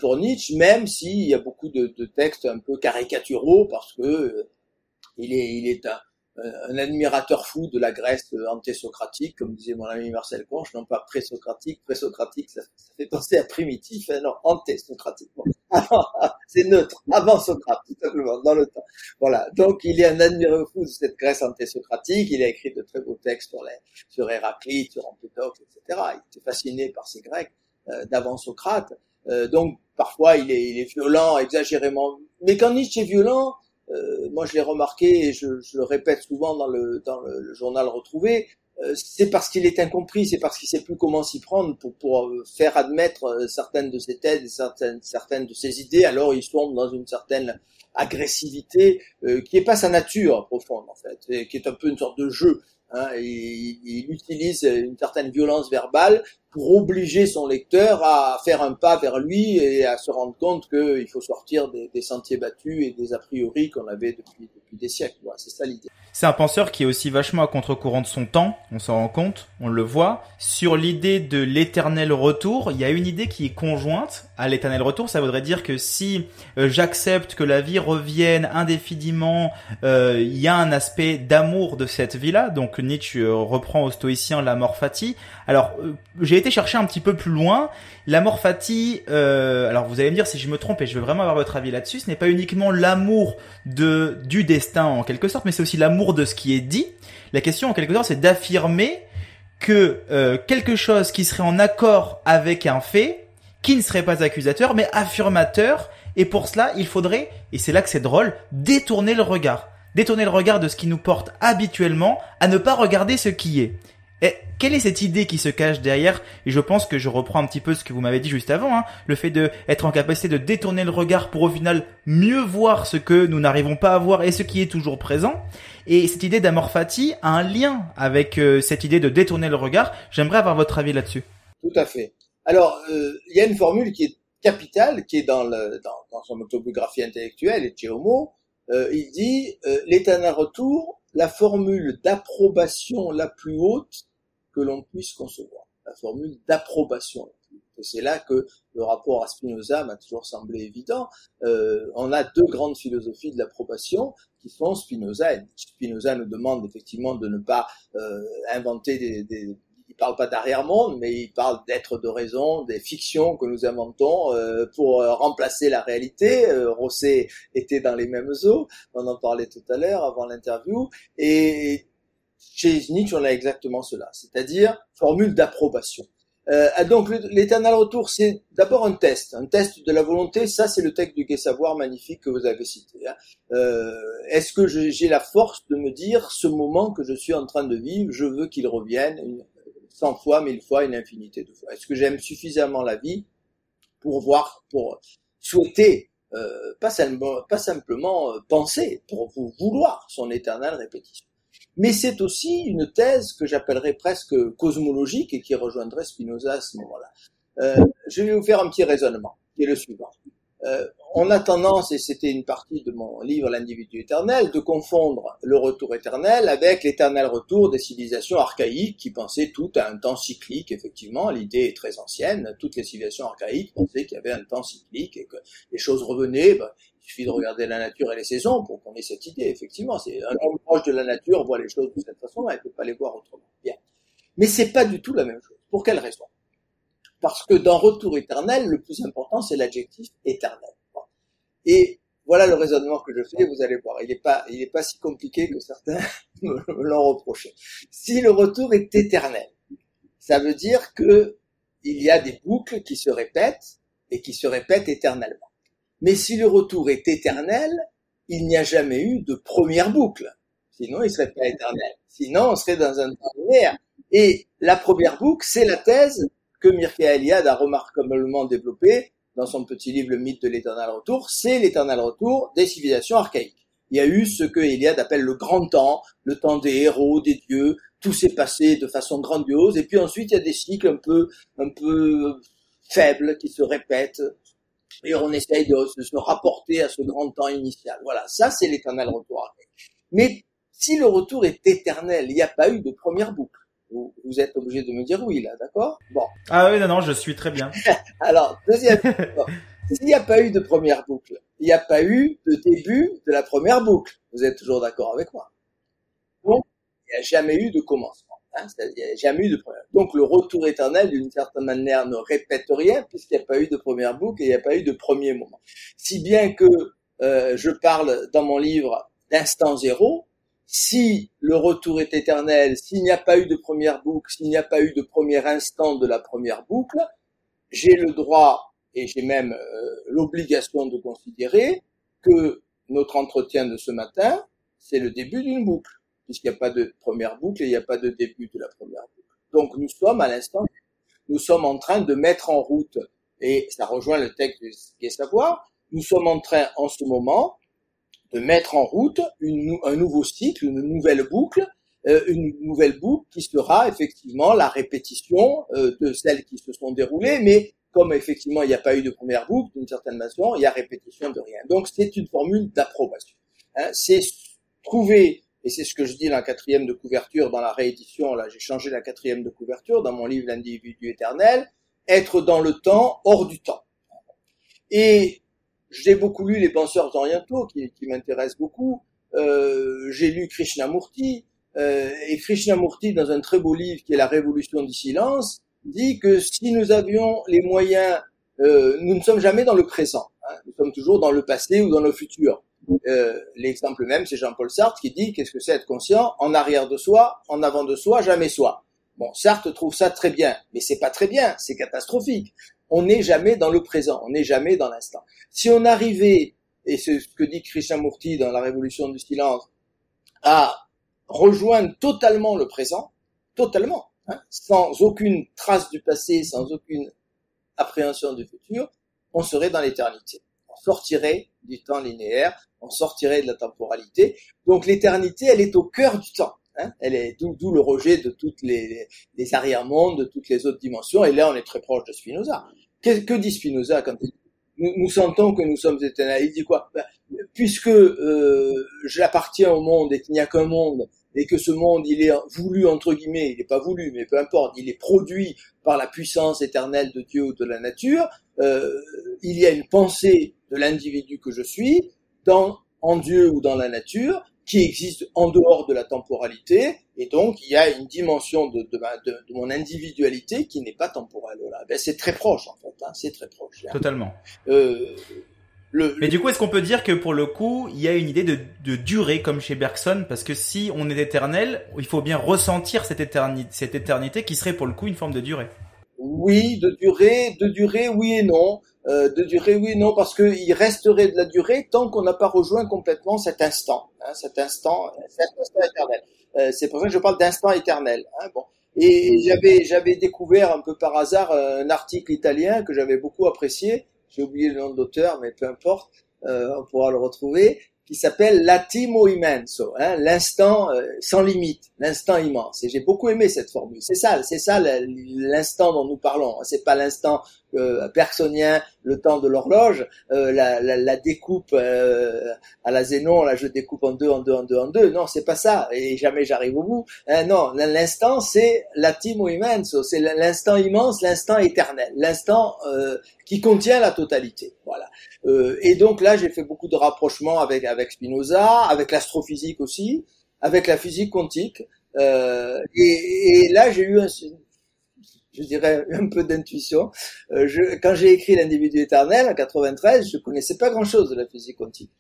pour Nietzsche, même s'il y a beaucoup de, de, textes un peu caricaturaux, parce que il est, il est un, un admirateur fou de la Grèce anté-socratique, comme disait mon ami Marcel Conche, non pas pré-socratique, pré-socratique, ça, fait penser à primitif, hein, non, anté-socratique. c'est neutre, avant Socrate, tout simplement, dans le temps. Voilà. Donc, il est un admirateur fou de cette Grèce anté-socratique, il a écrit de très beaux textes sur, les, sur Héraclite, sur Empédocle, etc. Il était fasciné par ces Grecs euh, d'avant Socrate. Euh, donc, parfois, il est, il est violent, exagérément. Mais quand Nietzsche est violent, euh, moi je l'ai remarqué et je, je, le répète souvent dans le, dans le, journal retrouvé, euh, c'est parce qu'il est incompris, c'est parce qu'il sait plus comment s'y prendre pour, pour euh, faire admettre certaines de ses thèses certaines, certaines de ses idées, alors il tombe dans une certaine agressivité qui est pas sa nature profonde en fait, et qui est un peu une sorte de jeu. Hein, il, il, utilise une certaine violence verbale pour obliger son lecteur à faire un pas vers lui et à se rendre compte qu'il faut sortir des, sentiers battus et des a priori qu'on avait depuis, des siècles. C'est ça l'idée. C'est un penseur qui est aussi vachement à contre-courant de son temps, on s'en rend compte, on le voit. Sur l'idée de l'éternel retour, il y a une idée qui est conjointe à l'éternel retour. Ça voudrait dire que si euh, j'accepte que la vie revienne indéfiniment, euh, il y a un aspect d'amour de cette vie-là. Donc Nietzsche euh, reprend au stoïcien la mort fati. Alors j'ai chercher un petit peu plus loin. La mort fati, alors vous allez me dire si je me trompe et je veux vraiment avoir votre avis là-dessus, ce n'est pas uniquement l'amour de du destin en quelque sorte, mais c'est aussi l'amour de ce qui est dit. La question en quelque sorte c'est d'affirmer que euh, quelque chose qui serait en accord avec un fait, qui ne serait pas accusateur, mais affirmateur, et pour cela, il faudrait, et c'est là que c'est drôle, détourner le regard. Détourner le regard de ce qui nous porte habituellement à ne pas regarder ce qui est. Et quelle est cette idée qui se cache derrière? Et je pense que je reprends un petit peu ce que vous m'avez dit juste avant, hein, le fait de être en capacité de détourner le regard pour au final mieux voir ce que nous n'arrivons pas à voir et ce qui est toujours présent. Et cette idée d'amorphatie a un lien avec euh, cette idée de détourner le regard. J'aimerais avoir votre avis là-dessus. Tout à fait. Alors, euh, il y a une formule qui est capitale, qui est dans, le, dans, son autobiographie intellectuelle, et Homo. Euh, il dit euh, l'éternel retour la formule d'approbation la plus haute que l'on puisse concevoir. La formule d'approbation. Et c'est là que le rapport à Spinoza m'a toujours semblé évident. Euh, on a deux grandes philosophies de l'approbation qui sont Spinoza et Spinoza nous demande effectivement de ne pas euh, inventer des, des il parle pas d'arrière-monde, mais il parle d'être de raison, des fictions que nous inventons euh, pour euh, remplacer la réalité. Euh, Rosset était dans les mêmes eaux, on en parlait tout à l'heure avant l'interview, et chez Nietzsche on a exactement cela, c'est-à-dire formule d'approbation. Euh, donc l'éternel retour, c'est d'abord un test, un test de la volonté. Ça, c'est le texte du Gai Savoir magnifique que vous avez cité. Hein. Euh, Est-ce que j'ai la force de me dire, ce moment que je suis en train de vivre, je veux qu'il revienne une, 100 fois, mille fois, une infinité de fois. Est-ce que j'aime suffisamment la vie pour voir, pour souhaiter, euh, pas, simplement, pas simplement euh, penser, pour vouloir son éternelle répétition? Mais c'est aussi une thèse que j'appellerais presque cosmologique et qui rejoindrait Spinoza à ce moment-là. Euh, je vais vous faire un petit raisonnement, qui est le suivant. Euh, on a tendance, et c'était une partie de mon livre L'individu éternel, de confondre le retour éternel avec l'éternel retour des civilisations archaïques qui pensaient tout à un temps cyclique. Effectivement, l'idée est très ancienne. Toutes les civilisations archaïques pensaient qu'il y avait un temps cyclique et que les choses revenaient. Ben, il suffit de regarder la nature et les saisons pour qu'on ait cette idée. Effectivement, c'est un homme proche de la nature voit les choses de cette façon, il ne peut pas les voir autrement. Bien. Mais c'est pas du tout la même chose. Pour quelle raison? Parce que dans Retour éternel, le plus important, c'est l'adjectif éternel. Et voilà le raisonnement que je fais, vous allez voir. Il n'est pas, il est pas si compliqué que certains me l'ont reproché. Si le retour est éternel, ça veut dire que il y a des boucles qui se répètent et qui se répètent éternellement. Mais si le retour est éternel, il n'y a jamais eu de première boucle. Sinon, il serait pas éternel. Sinon, on serait dans un temps linéaire. Et la première boucle, c'est la thèse que Mircea Eliade a remarquablement développée dans son petit livre Le mythe de l'éternel retour, c'est l'éternel retour des civilisations archaïques. Il y a eu ce que Eliade appelle le grand temps, le temps des héros, des dieux, tout s'est passé de façon grandiose, et puis ensuite il y a des cycles un peu, un peu faibles qui se répètent, et on essaye de, se rapporter à ce grand temps initial. Voilà, ça c'est l'éternel retour archaïque. Mais si le retour est éternel, il n'y a pas eu de première boucle. Vous, êtes obligé de me dire oui, là, d'accord? Bon. Ah oui, non, non, je suis très bien. Alors, deuxième S'il n'y a pas eu de première boucle, il n'y a pas eu de début de la première boucle. Vous êtes toujours d'accord avec moi? Donc, il n'y a jamais eu de commencement. Hein il n'y a jamais eu de première. Donc, le retour éternel, d'une certaine manière, ne répète rien puisqu'il n'y a pas eu de première boucle et il n'y a pas eu de premier moment. Si bien que euh, je parle dans mon livre d'instant zéro, si le retour est éternel, s'il n'y a pas eu de première boucle, s'il n'y a pas eu de premier instant de la première boucle, j'ai le droit et j'ai même euh, l'obligation de considérer que notre entretien de ce matin, c'est le début d'une boucle, puisqu'il n'y a pas de première boucle et il n'y a pas de début de la première boucle. Donc nous sommes à l'instant, nous sommes en train de mettre en route, et ça rejoint le texte de Savoir, nous sommes en train en ce moment de mettre en route une, un nouveau cycle, une nouvelle boucle, euh, une nouvelle boucle qui sera effectivement la répétition euh, de celles qui se sont déroulées, mais comme effectivement il n'y a pas eu de première boucle, d'une certaine façon, il y a répétition de rien. Donc c'est une formule d'approbation. Hein, c'est trouver, et c'est ce que je dis dans la quatrième de couverture, dans la réédition, là j'ai changé la quatrième de couverture, dans mon livre L'individu éternel, être dans le temps, hors du temps. Et j'ai beaucoup lu les penseurs orientaux qui, qui m'intéressent beaucoup. Euh, j'ai lu Krishnamurti euh, et Krishnamurti dans un très beau livre qui est La Révolution du silence dit que si nous avions les moyens, euh, nous ne sommes jamais dans le présent, hein, nous sommes toujours dans le passé ou dans le futur. Euh, L'exemple même, c'est Jean-Paul Sartre qui dit qu'est-ce que c'est être conscient en arrière de soi, en avant de soi, jamais soi. Bon, Sartre trouve ça très bien, mais c'est pas très bien, c'est catastrophique on n'est jamais dans le présent, on n'est jamais dans l'instant. Si on arrivait, et c'est ce que dit Krishnamurti dans la Révolution du silence, à rejoindre totalement le présent, totalement, hein, sans aucune trace du passé, sans aucune appréhension du futur, on serait dans l'éternité. On sortirait du temps linéaire, on sortirait de la temporalité. Donc l'éternité, elle est au cœur du temps. Hein Elle est d'où le rejet de toutes les, les arrière-mondes, de toutes les autres dimensions. Et là, on est très proche de Spinoza. Que, que dit Spinoza quand il nous, nous, sentons que nous sommes éternels. Il dit quoi? Ben, Puisque euh, j'appartiens au monde et qu'il n'y a qu'un monde, et que ce monde, il est voulu, entre guillemets, il n'est pas voulu, mais peu importe, il est produit par la puissance éternelle de Dieu ou de la nature, euh, il y a une pensée de l'individu que je suis, dans, en Dieu ou dans la nature, qui existe en dehors de la temporalité, et donc il y a une dimension de, de, de, de mon individualité qui n'est pas temporelle. Voilà. Ben, c'est très proche en fait, hein, c'est très proche. Totalement. Euh, le, Mais du coup, est-ce qu'on peut dire que pour le coup, il y a une idée de, de durée comme chez Bergson, parce que si on est éternel, il faut bien ressentir cette éternité, cette éternité qui serait pour le coup une forme de durée. Oui, de durée, de durée, oui et non. Euh, de durée, oui et non, parce qu'il resterait de la durée tant qu'on n'a pas rejoint complètement cet instant, hein, cet instant, cet instant éternel. Euh, c'est pour ça que je parle d'instant éternel. Hein, bon. Et j'avais j'avais découvert un peu par hasard un article italien que j'avais beaucoup apprécié. J'ai oublié le nom de l'auteur, mais peu importe, euh, on pourra le retrouver. Qui s'appelle l'attimo immenso, hein, l'instant euh, sans limite, l'instant immense. Et j'ai beaucoup aimé cette formule. C'est ça, c'est ça l'instant dont nous parlons. C'est pas l'instant euh, le temps de l'horloge, euh, la, la, la, découpe euh, à la Zénon, là je découpe en deux, en deux, en deux, en deux. Non, c'est pas ça. Et jamais j'arrive au bout. Hein, non, l'instant c'est l'attimo immenso, c'est l'instant immense, l'instant éternel, l'instant qui contient la totalité. Voilà. Euh, et donc là, j'ai fait beaucoup de rapprochements avec avec Spinoza, avec l'astrophysique aussi, avec la physique quantique. Euh, et, et, là, j'ai eu un, je dirais un peu d'intuition. Euh, quand j'ai écrit l'individu éternel en 93, je connaissais pas grand-chose de la physique quantique,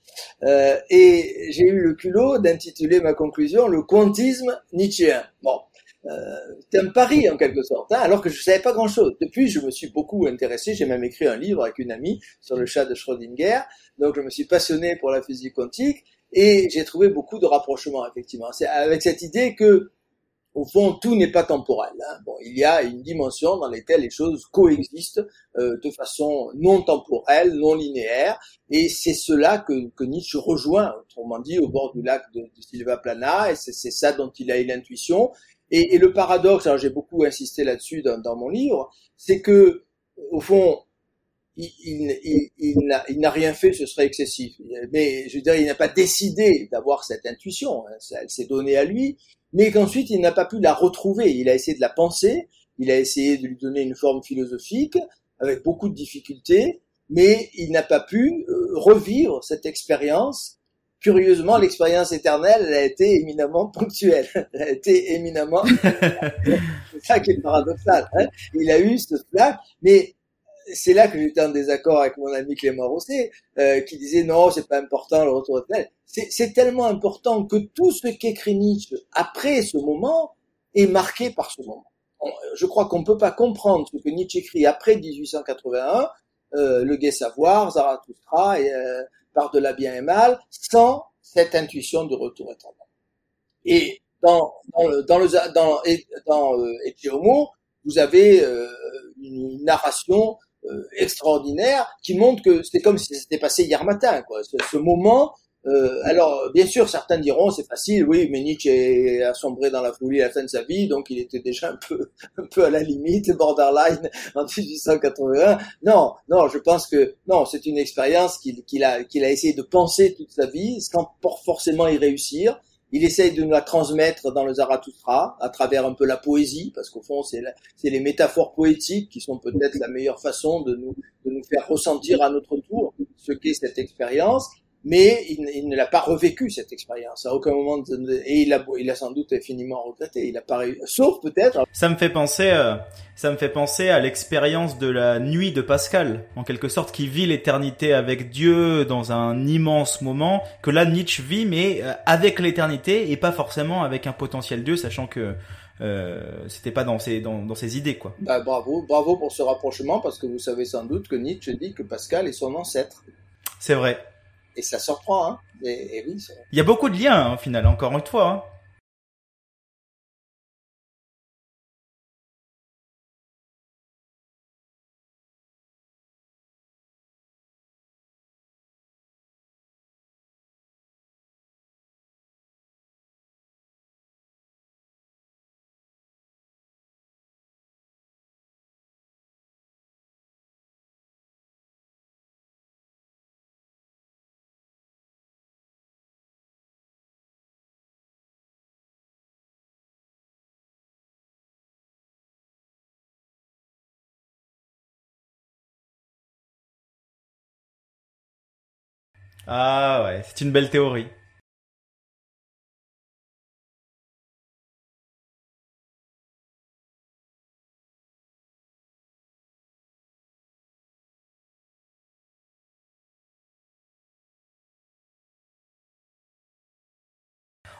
euh, et j'ai eu le culot d'intituler ma conclusion le quantisme nietzschéen. Bon, euh, c'était un pari en quelque sorte, hein, alors que je savais pas grand-chose. Depuis, je me suis beaucoup intéressé. J'ai même écrit un livre avec une amie sur le chat de Schrödinger. Donc, je me suis passionné pour la physique quantique et j'ai trouvé beaucoup de rapprochements effectivement. C'est avec cette idée que au fond, tout n'est pas temporel. Hein. Bon, il y a une dimension dans laquelle les choses coexistent euh, de façon non temporelle, non linéaire, et c'est cela que, que, Nietzsche rejoint, autrement dit, au bord du lac de, de Silva Plana, et c'est ça dont il a eu l'intuition. Et, et, le paradoxe, alors j'ai beaucoup insisté là-dessus dans, dans, mon livre, c'est que au fond, il, il, il, n'a rien fait, ce serait excessif. Mais je veux dire, il n'a pas décidé d'avoir cette intuition, hein, elle s'est donnée à lui, mais qu'ensuite il n'a pas pu la retrouver. Il a essayé de la penser, il a essayé de lui donner une forme philosophique, avec beaucoup de difficultés, mais il n'a pas pu euh, revivre cette expérience curieusement, l'expérience éternelle, elle a été éminemment ponctuelle. Elle a été éminemment... c'est ça qui est paradoxal. Hein il a eu ce flash, mais c'est là que j'étais en désaccord avec mon ami Clément Rosset, euh, qui disait non, c'est pas important le retour éternel. C'est tellement important que tout ce qu'écrit Nietzsche après ce moment est marqué par ce moment. Je crois qu'on ne peut pas comprendre ce que Nietzsche écrit après 1881, euh, le gai savoir, Zarathustra, et, euh, par de la bien et mal, sans cette intuition de retour éternel. Et dans, dans le, dans, le, dans, dans euh, vous avez euh, une narration extraordinaire qui montre que c'était comme si c'était passé hier matin. Quoi. Ce, ce moment euh, alors, bien sûr, certains diront c'est facile, oui, mais Nietzsche a sombré dans la folie à la fin de sa vie, donc il était déjà un peu, un peu à la limite, borderline en 1881. Non, non, je pense que non, c'est une expérience qu'il a, qu'il a essayé de penser toute sa vie, sans forcément y réussir. Il essaye de nous la transmettre dans le Zarathustra, à travers un peu la poésie, parce qu'au fond, c'est les métaphores poétiques qui sont peut-être la meilleure façon de nous, de nous faire ressentir à notre tour ce qu'est cette expérience mais il, ne l'a pas revécu cette expérience à aucun moment et il a il a sans doute infiniment regretté il a pas sauf peut-être ça me fait penser euh, ça me fait penser à l'expérience de la nuit de Pascal en quelque sorte qui vit l'éternité avec Dieu dans un immense moment que là Nietzsche vit mais euh, avec l'éternité et pas forcément avec un potentiel Dieu sachant que euh, c'était pas dans ses dans, dans ses idées quoi. Bah, bravo bravo pour ce rapprochement parce que vous savez sans doute que Nietzsche dit que Pascal est son ancêtre. C'est vrai et ça surprend. Hein. Et, oui, Il y a beaucoup de liens, hein, au final, encore une fois. Hein. Ah ouais, c'est une belle théorie.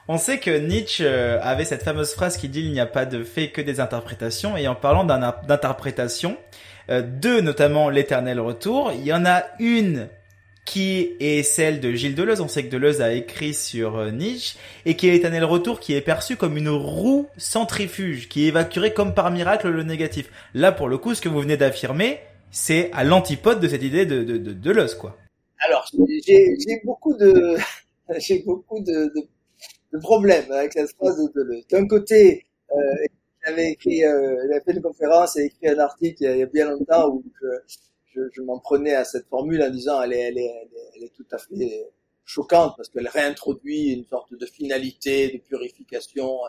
On sait que Nietzsche euh, avait cette fameuse phrase qui dit il n'y a pas de fait que des interprétations et en parlant d'interprétation, euh, deux notamment l'éternel retour, il y en a une qui est celle de Gilles Deleuze. On sait que Deleuze a écrit sur euh, Nietzsche et qui est l'éternel retour qui est perçu comme une roue centrifuge qui évacuerait comme par miracle le négatif. Là, pour le coup, ce que vous venez d'affirmer, c'est à l'antipode de cette idée de, de, de Deleuze, quoi. Alors, j'ai beaucoup de j'ai beaucoup de, de, de, problèmes avec cette phrase de Deleuze. D'un côté, euh, j'avais écrit, euh, j'avais fait une conférence et écrit un article il y a bien longtemps où je, je m'en prenais à cette formule en disant elle est, elle est, elle est, tout à fait choquante parce qu'elle réintroduit une sorte de finalité, de purification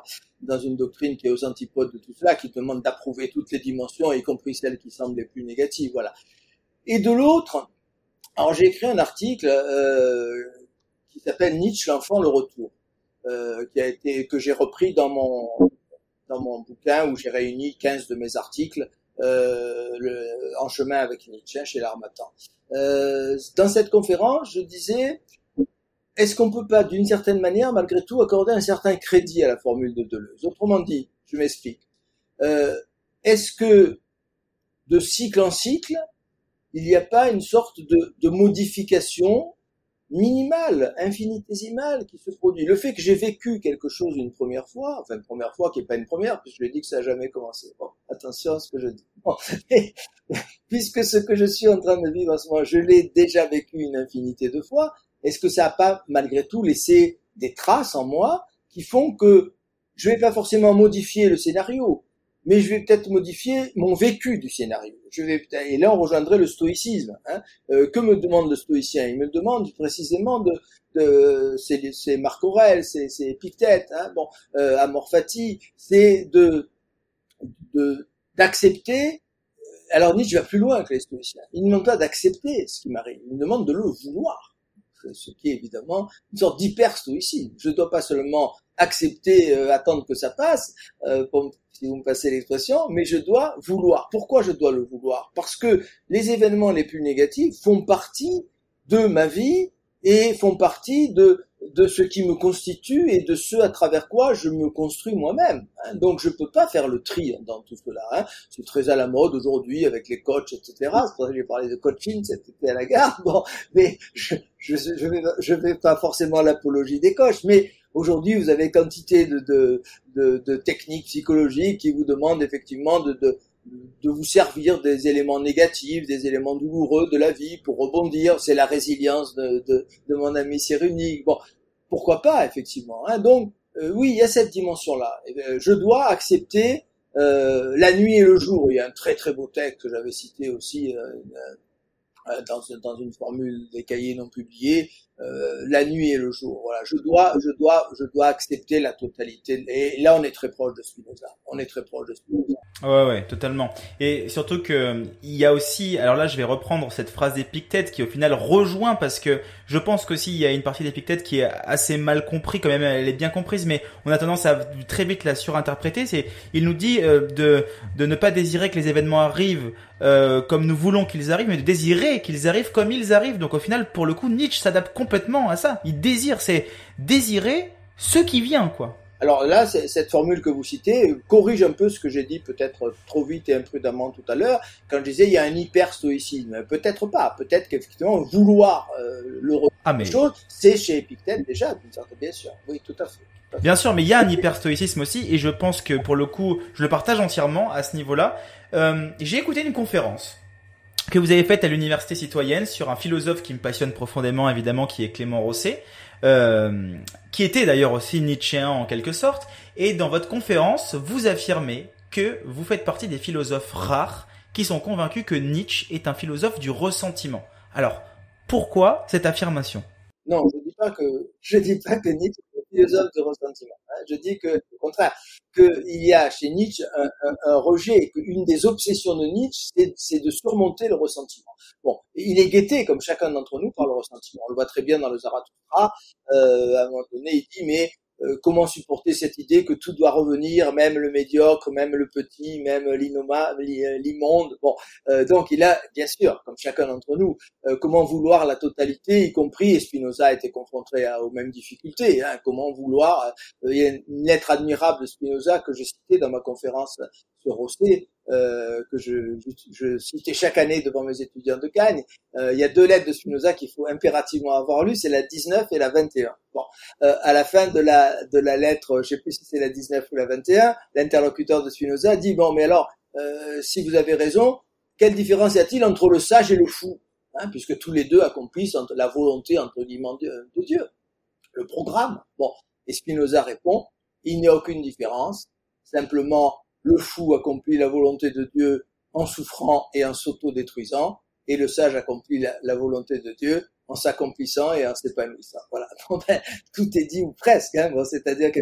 dans une doctrine qui est aux antipodes de tout cela, qui demande d'approuver toutes les dimensions, y compris celles qui semblent les plus négatives. Voilà. Et de l'autre, alors j'ai écrit un article euh, qui s'appelle Nietzsche, l'enfant, le retour, euh, qui a été que j'ai repris dans mon dans mon bouquin où j'ai réuni 15 de mes articles euh, le, en chemin avec Nietzsche chez l'Armatan. Euh, dans cette conférence, je disais est-ce qu'on peut pas, d'une certaine manière, malgré tout, accorder un certain crédit à la formule de Deleuze? Autrement dit, je m'explique. Euh, est-ce que de cycle en cycle, il n'y a pas une sorte de, de modification minimale, infinitésimale qui se produit. Le fait que j'ai vécu quelque chose une première fois, enfin une première fois qui n'est pas une première, puisque je dit que ça n'a jamais commencé. Bon, attention à ce que je dis. puisque ce que je suis en train de vivre en ce moment, je l'ai déjà vécu une infinité de fois, est-ce que ça n'a pas malgré tout laissé des traces en moi qui font que je vais pas forcément modifier le scénario, mais je vais peut-être modifier mon vécu du scénario. Je vais et là on rejoindrait le stoïcisme. Hein. Euh, que me demande le stoïcien? Il me demande précisément de, de c'est Marc Aurèle, c'est Épictète, hein, bon, euh, Amorphati, c'est de d'accepter. Alors Nietzsche va plus loin que les stoïciens. Il ne demande pas d'accepter ce qui m'arrive, il me demande de le vouloir ce qui est évidemment une sorte d'hyper-stoïcisme. Je ne dois pas seulement accepter, euh, attendre que ça passe, euh, si vous me passez l'expression, mais je dois vouloir. Pourquoi je dois le vouloir? Parce que les événements les plus négatifs font partie de ma vie et font partie de de ce qui me constitue et de ce à travers quoi je me construis moi-même. Hein. Donc je peux pas faire le tri dans tout cela. Hein. C'est très à la mode aujourd'hui avec les coachs, etc. C'est pour ça que j'ai parlé de coaching, c'était à la gare. Bon, mais je je, je vais pas forcément l'apologie des coachs, mais aujourd'hui vous avez quantité de, de, de, de techniques psychologiques qui vous demandent effectivement de, de de vous servir des éléments négatifs, des éléments douloureux de la vie pour rebondir. C'est la résilience de, de, de mon ami Cyrunique. Bon, pourquoi pas effectivement. Hein. Donc euh, oui, il y a cette dimension-là. Euh, je dois accepter euh, la nuit et le jour. Il y a un très très beau texte que j'avais cité aussi dans, dans, une formule des cahiers non publiés, la nuit et le jour. Voilà, je dois, je dois, je dois accepter la totalité. Et là, on est très proche de Spinoza. On est très proche de Spinoza. Ouais, ouais, totalement. Et surtout que il y a aussi, alors là, je vais reprendre cette phrase d'Épictète qui au final rejoint parce que je pense qu'aussi il y a une partie d'Épictète qui est assez mal compris, quand même, elle est bien comprise, mais on a tendance à très vite la surinterpréter. C'est, il nous dit euh, de de ne pas désirer que les événements arrivent euh, comme nous voulons qu'ils arrivent, mais de désirer qu'ils arrivent comme ils arrivent. Donc au final, pour le coup, Nietzsche s'adapte à ça. Il désire, c'est désirer ce qui vient, quoi. Alors là, cette formule que vous citez corrige un peu ce que j'ai dit peut-être trop vite et imprudemment tout à l'heure, quand je disais il y a un hyper-stoïcisme. Peut-être pas, peut-être qu'effectivement vouloir euh, le ah, mais... chose, c'est chez Épictète déjà, d'une certaine bien sûr. Oui, tout à fait. Bien sûr, mais il y a un hyper-stoïcisme aussi, et je pense que pour le coup, je le partage entièrement à ce niveau-là. Euh, j'ai écouté une conférence que vous avez faite à l'université citoyenne sur un philosophe qui me passionne profondément, évidemment, qui est Clément Rosset. Euh, qui était d'ailleurs aussi nietzschéen en quelque sorte. Et dans votre conférence, vous affirmez que vous faites partie des philosophes rares qui sont convaincus que Nietzsche est un philosophe du ressentiment. Alors, pourquoi cette affirmation? Non, je dis pas que je dis pas que Nietzsche est un philosophe du ressentiment. Je dis que, au contraire, qu'il y a chez Nietzsche un, rejet et qu'une des obsessions de Nietzsche, c'est de surmonter le ressentiment. Bon, il est guetté, comme chacun d'entre nous, par le ressentiment. On le voit très bien dans le Zarathustra. Euh, à un moment donné, il dit, mais euh, comment supporter cette idée que tout doit revenir, même le médiocre, même le petit, même l'immonde? Bon, euh, donc il a, bien sûr, comme chacun d'entre nous, euh, comment vouloir la totalité, y compris, et Spinoza a été confronté aux mêmes difficultés, hein, comment vouloir, il y a une lettre admirable de Spinoza que j'ai citée dans ma conférence sur Rosset, euh, que je, je, citais chaque année devant mes étudiants de Cagne. Euh, il y a deux lettres de Spinoza qu'il faut impérativement avoir lues, c'est la 19 et la 21. Bon, euh, à la fin de la de la lettre, je sais plus si c'est la 19 ou la 21, l'interlocuteur de Spinoza dit bon, mais alors, euh, si vous avez raison, quelle différence y a-t-il entre le sage et le fou, hein, puisque tous les deux accomplissent la volonté entre guillemets de Dieu. le programme. Bon, et Spinoza répond, il n'y a aucune différence, simplement le fou accomplit la volonté de Dieu en souffrant et en s'auto-détruisant, et le sage accomplit la, volonté de Dieu en s'accomplissant et en s'épanouissant. Voilà, ben, tout est dit ou presque. Hein. Bon, C'est-à-dire que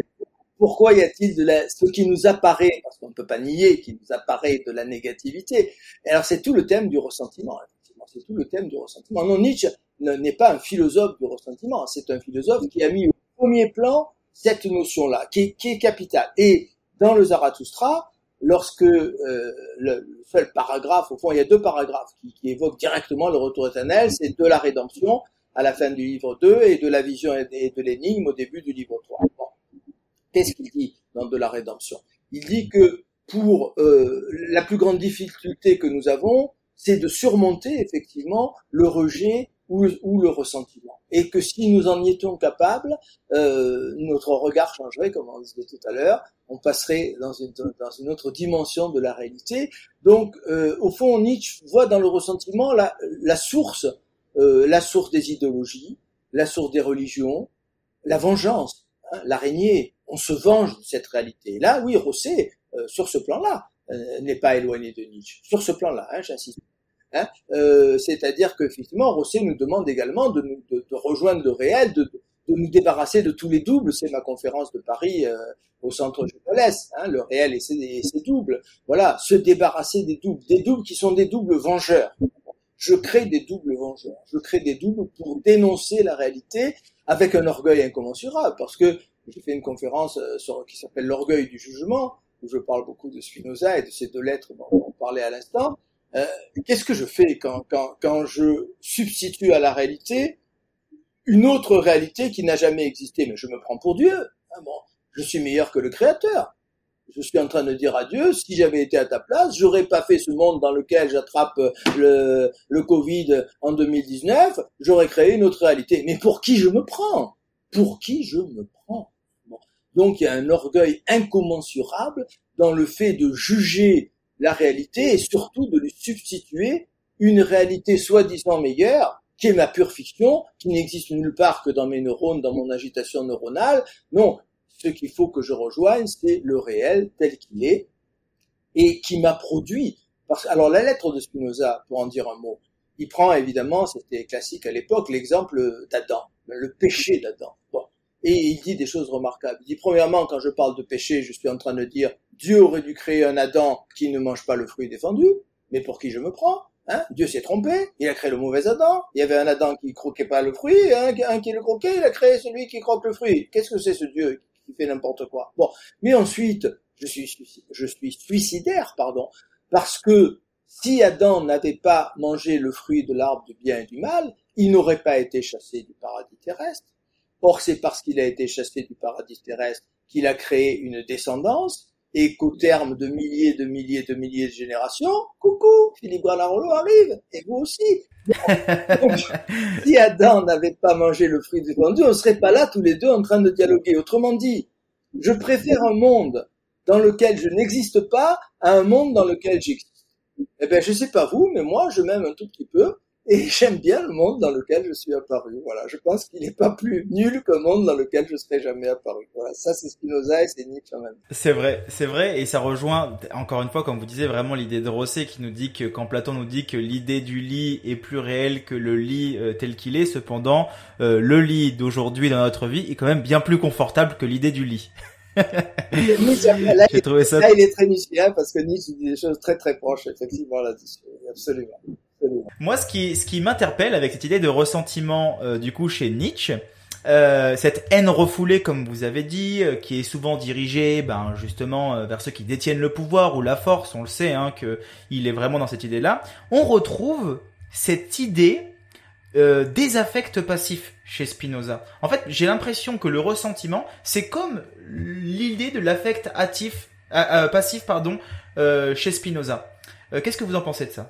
pourquoi y a-t-il de la, ce qui nous apparaît, parce qu'on ne peut pas nier qu'il nous apparaît de la négativité. Et alors c'est tout le thème du ressentiment. C'est tout le thème du ressentiment. Non, Nietzsche n'est pas un philosophe du ressentiment. C'est un philosophe qui a mis au premier plan cette notion-là, qui, qui, est capitale. Et dans le Zarathustra, lorsque euh, le seul paragraphe, au fond, il y a deux paragraphes qui, qui évoquent directement le retour éternel, c'est de la rédemption à la fin du livre 2 et de la vision et de l'énigme au début du livre 3. Qu'est-ce qu'il dit dans de la rédemption? Il dit que pour euh, la plus grande difficulté que nous avons, c'est de surmonter effectivement le rejet ou, ou, le ressentiment. Et que si nous en étions capables, euh, notre regard changerait, comme on disait tout à l'heure, on passerait dans une, dans une autre dimension de la réalité. Donc, euh, au fond, Nietzsche voit dans le ressentiment la, la source, euh, la source des idéologies, la source des religions, la vengeance, hein, l'araignée. On se venge de cette réalité. Là, oui, Rosset, euh, sur ce plan-là, euh, n'est pas éloigné de Nietzsche. Sur ce plan-là, hein, j'insiste. Hein, euh, C'est-à-dire qu'effectivement, Rosset nous demande également de, nous, de, de rejoindre le réel, de, de, nous débarrasser de tous les doubles. C'est ma conférence de Paris euh, au centre jeunesse, hein, le réel et ses, et ses, doubles. Voilà, se débarrasser des doubles, des doubles qui sont des doubles vengeurs. Je crée des doubles vengeurs. Je crée des doubles pour dénoncer la réalité avec un orgueil incommensurable, parce que j'ai fait une conférence euh, sur, qui s'appelle l'orgueil du jugement, où je parle beaucoup de Spinoza et de ces deux lettres dont on parlait à l'instant. Euh, qu'est-ce que je fais quand, quand, quand je substitue à la réalité une autre réalité qui n'a jamais existé? Mais je me prends pour Dieu. Ah bon, je suis meilleur que le Créateur. Je suis en train de dire à Dieu, si j'avais été à ta place, j'aurais pas fait ce monde dans lequel j'attrape le, le Covid en 2019, j'aurais créé une autre réalité. Mais pour qui je me prends? Pour qui je me prends? Donc il y a un orgueil incommensurable dans le fait de juger la réalité et surtout de lui substituer une réalité soi-disant meilleure, qui est ma pure fiction, qui n'existe nulle part que dans mes neurones, dans mon agitation neuronale. Non, ce qu'il faut que je rejoigne, c'est le réel tel qu'il est et qui m'a produit. Alors la lettre de Spinoza, pour en dire un mot, il prend évidemment, c'était classique à l'époque, l'exemple d'Adam, le péché d'Adam. Et il dit des choses remarquables. Il dit premièrement, quand je parle de péché, je suis en train de dire Dieu aurait dû créer un Adam qui ne mange pas le fruit défendu, mais pour qui je me prends hein Dieu s'est trompé, il a créé le mauvais Adam. Il y avait un Adam qui croquait pas le fruit, un, un qui le croquait, il a créé celui qui croque le fruit. Qu'est-ce que c'est ce Dieu qui fait n'importe quoi? Bon, mais ensuite, je suis, je suis suicidaire, pardon, parce que si Adam n'avait pas mangé le fruit de l'arbre du bien et du mal, il n'aurait pas été chassé du paradis terrestre. Or, c'est parce qu'il a été chassé du paradis terrestre qu'il a créé une descendance et qu'au terme de milliers, de milliers, de milliers de générations, coucou, Philippe Granarolo arrive, et vous aussi. si Adam n'avait pas mangé le fruit du vendu, on serait pas là tous les deux en train de dialoguer. Autrement dit, je préfère un monde dans lequel je n'existe pas à un monde dans lequel j'existe. Eh bien, je sais pas vous, mais moi, je m'aime un tout petit peu, et j'aime bien le monde dans lequel je suis apparu. Voilà, je pense qu'il n'est pas plus nul qu'un monde dans lequel je serais jamais apparu. Voilà, ça c'est Spinoza et c'est Nietzsche quand même. C'est vrai, c'est vrai, et ça rejoint encore une fois, comme vous disiez, vraiment l'idée de Rosset qui nous dit que quand Platon nous dit que l'idée du lit est plus réelle que le lit euh, tel qu'il est, cependant, euh, le lit d'aujourd'hui dans notre vie est quand même bien plus confortable que l'idée du lit. J'ai trouvé ça. Là, il est très Nietzsche parce que Nietzsche dit des choses très très proches effectivement là-dessus, absolument. Moi, ce qui, ce qui m'interpelle avec cette idée de ressentiment euh, du coup chez Nietzsche, euh, cette haine refoulée, comme vous avez dit, euh, qui est souvent dirigée, ben justement vers ceux qui détiennent le pouvoir ou la force. On le sait, hein, que il est vraiment dans cette idée-là. On retrouve cette idée des affects passifs chez Spinoza. En fait, j'ai l'impression que le ressentiment, c'est comme l'idée de l'affect actif, passif, pardon, chez Spinoza. Qu'est-ce que vous en pensez de ça?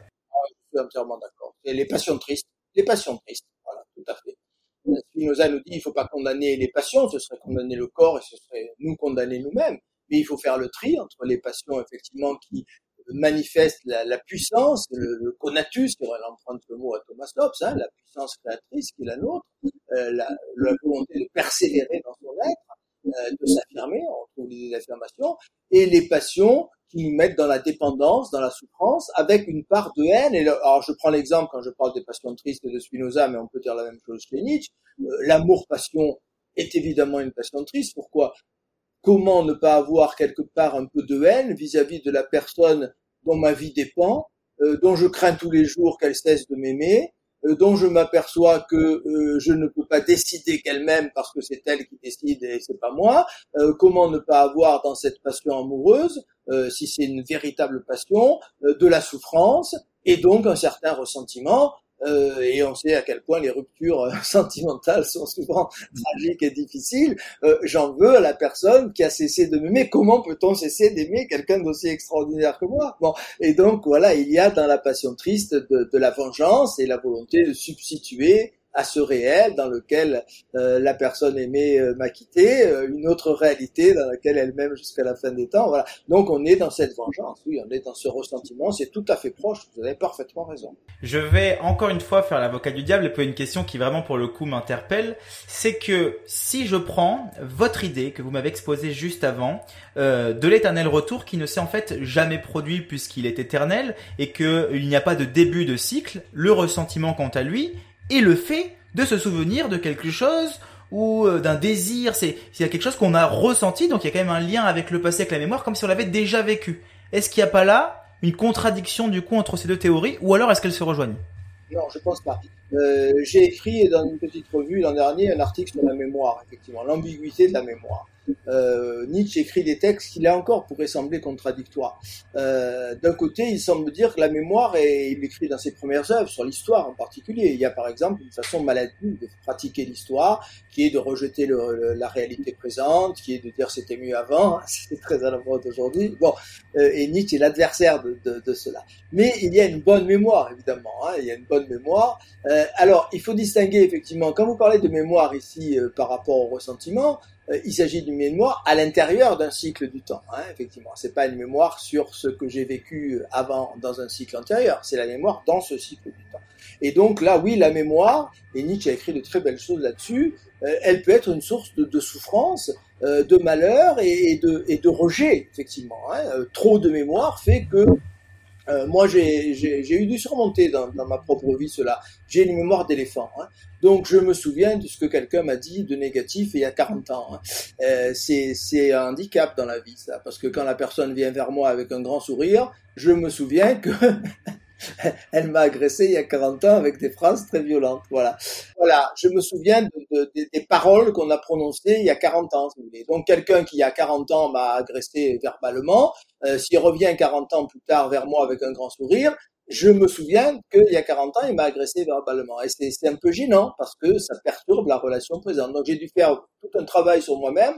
Entièrement d'accord. Et les passions tristes, les passions tristes, voilà, tout à fait. Spinoza nous dit il ne faut pas condamner les passions, ce serait condamner le corps et ce serait nous condamner nous-mêmes. Mais il faut faire le tri entre les passions effectivement qui manifestent la, puissance, le, conatus, qui l'emprunte le mot à Thomas Hobbes, hein, la puissance créatrice qui est la nôtre, la, la, volonté de persévérer dans son être, de s'affirmer, on trouve des affirmations, et les passions qui nous mettent dans la dépendance, dans la souffrance, avec une part de haine. Et alors, je prends l'exemple quand je parle des passions tristes de Spinoza, mais on peut dire la même chose chez Nietzsche. L'amour-passion est évidemment une passion triste. Pourquoi? Comment ne pas avoir quelque part un peu de haine vis-à-vis de la personne dont ma vie dépend, euh, dont je crains tous les jours qu'elle cesse de m'aimer, euh, dont je m'aperçois que euh, je ne peux pas décider qu'elle m'aime parce que c'est elle qui décide et c'est pas moi. comment ne pas avoir dans cette passion amoureuse, si c'est une véritable passion, de la souffrance et donc un certain ressentiment euh, et on sait à quel point les ruptures euh, sentimentales sont souvent tragiques et difficiles. Euh, J'en veux à la personne qui a cessé de m'aimer. Comment peut-on cesser d'aimer quelqu'un d'aussi extraordinaire que moi? Bon, et donc voilà, il y a dans la passion triste de, de la vengeance et la volonté de substituer à ce réel dans lequel euh, la personne aimée euh, m'a quitté, euh, une autre réalité dans laquelle elle m'aime jusqu'à la fin des temps. Voilà. Donc on est dans cette vengeance, oui, on est dans ce ressentiment, c'est tout à fait proche, vous avez parfaitement raison. Je vais encore une fois faire l'avocat du diable et poser une question qui vraiment pour le coup m'interpelle, c'est que si je prends votre idée que vous m'avez exposée juste avant, euh, de l'éternel retour qui ne s'est en fait jamais produit puisqu'il est éternel et qu'il n'y a pas de début de cycle, le ressentiment quant à lui, et le fait de se souvenir de quelque chose ou euh, d'un désir, c'est il y a quelque chose qu'on a ressenti, donc il y a quand même un lien avec le passé, avec la mémoire, comme si on l'avait déjà vécu. Est-ce qu'il n'y a pas là une contradiction du coup entre ces deux théories, ou alors est-ce qu'elles se rejoignent? Non, je pense pas. Euh, J'ai écrit dans une petite revue l'an dernier un article sur la mémoire, effectivement, l'ambiguïté de la mémoire euh, Nietzsche écrit des textes qui là encore pourraient sembler contradictoires. Euh, D'un côté, il semble dire que la mémoire, et il écrit dans ses premières œuvres sur l'histoire en particulier. Il y a par exemple une façon maladie de pratiquer l'histoire, qui est de rejeter le, la réalité présente, qui est de dire c'était mieux avant, c'est très à la mode aujourd'hui. Bon, euh, et Nietzsche est l'adversaire de, de, de, cela. Mais il y a une bonne mémoire, évidemment. Hein, il y a une bonne mémoire. Euh, alors, il faut distinguer effectivement, quand vous parlez de mémoire ici euh, par rapport au ressentiment, euh, il s'agit d'une mémoire à l'intérieur d'un cycle du temps. Hein, effectivement, c'est pas une mémoire sur ce que j'ai vécu avant dans un cycle antérieur. C'est la mémoire dans ce cycle du temps. Et donc là, oui, la mémoire, et Nietzsche a écrit de très belles choses là-dessus, euh, elle peut être une source de, souffrance, euh, de malheur et, de, et de rejet, effectivement. Hein. trop de mémoire fait que euh, moi, j'ai eu dû surmonter dans, dans, ma propre vie cela. J'ai une mémoire d'éléphant. Hein. Donc, je me souviens de ce que quelqu'un m'a dit de négatif il y a 40 ans. Hein. Euh, C'est un handicap dans la vie, ça. Parce que quand la personne vient vers moi avec un grand sourire, je me souviens que elle m'a agressé il y a 40 ans avec des phrases très violentes. Voilà. Voilà. Je me souviens de, des paroles qu'on a prononcées il y a 40 ans. Donc quelqu'un qui il y a 40 ans m'a agressé verbalement, euh, s'il revient 40 ans plus tard vers moi avec un grand sourire, je me souviens qu'il y a 40 ans, il m'a agressé verbalement. Et c'est un peu gênant parce que ça perturbe la relation présente. Donc j'ai dû faire tout un travail sur moi-même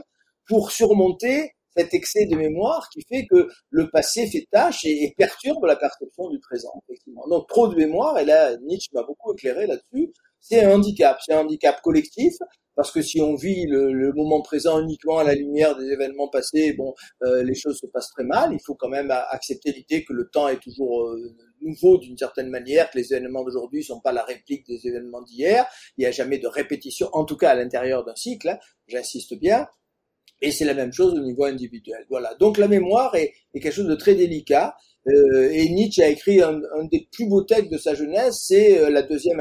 pour surmonter cet excès de mémoire qui fait que le passé fait tâche et, perturbe la perception du présent, effectivement. Donc trop de mémoire, et là Nietzsche m'a beaucoup éclairé là-dessus, c'est un handicap, c'est un handicap collectif, parce que si on vit le, moment présent uniquement à la lumière des événements passés, bon, euh, les choses se passent très mal. Il faut quand même accepter l'idée que le temps est toujours euh, nouveau d'une certaine manière, que les événements d'aujourd'hui sont pas la réplique des événements d'hier. Il n'y a jamais de répétition, en tout cas à l'intérieur d'un cycle. Hein, j'insiste bien. Et c'est la même chose au niveau individuel. Voilà. Donc la mémoire est, quelque chose de très délicat. Euh, et Nietzsche a écrit un, des plus beaux textes de sa jeunesse, c'est euh, la deuxième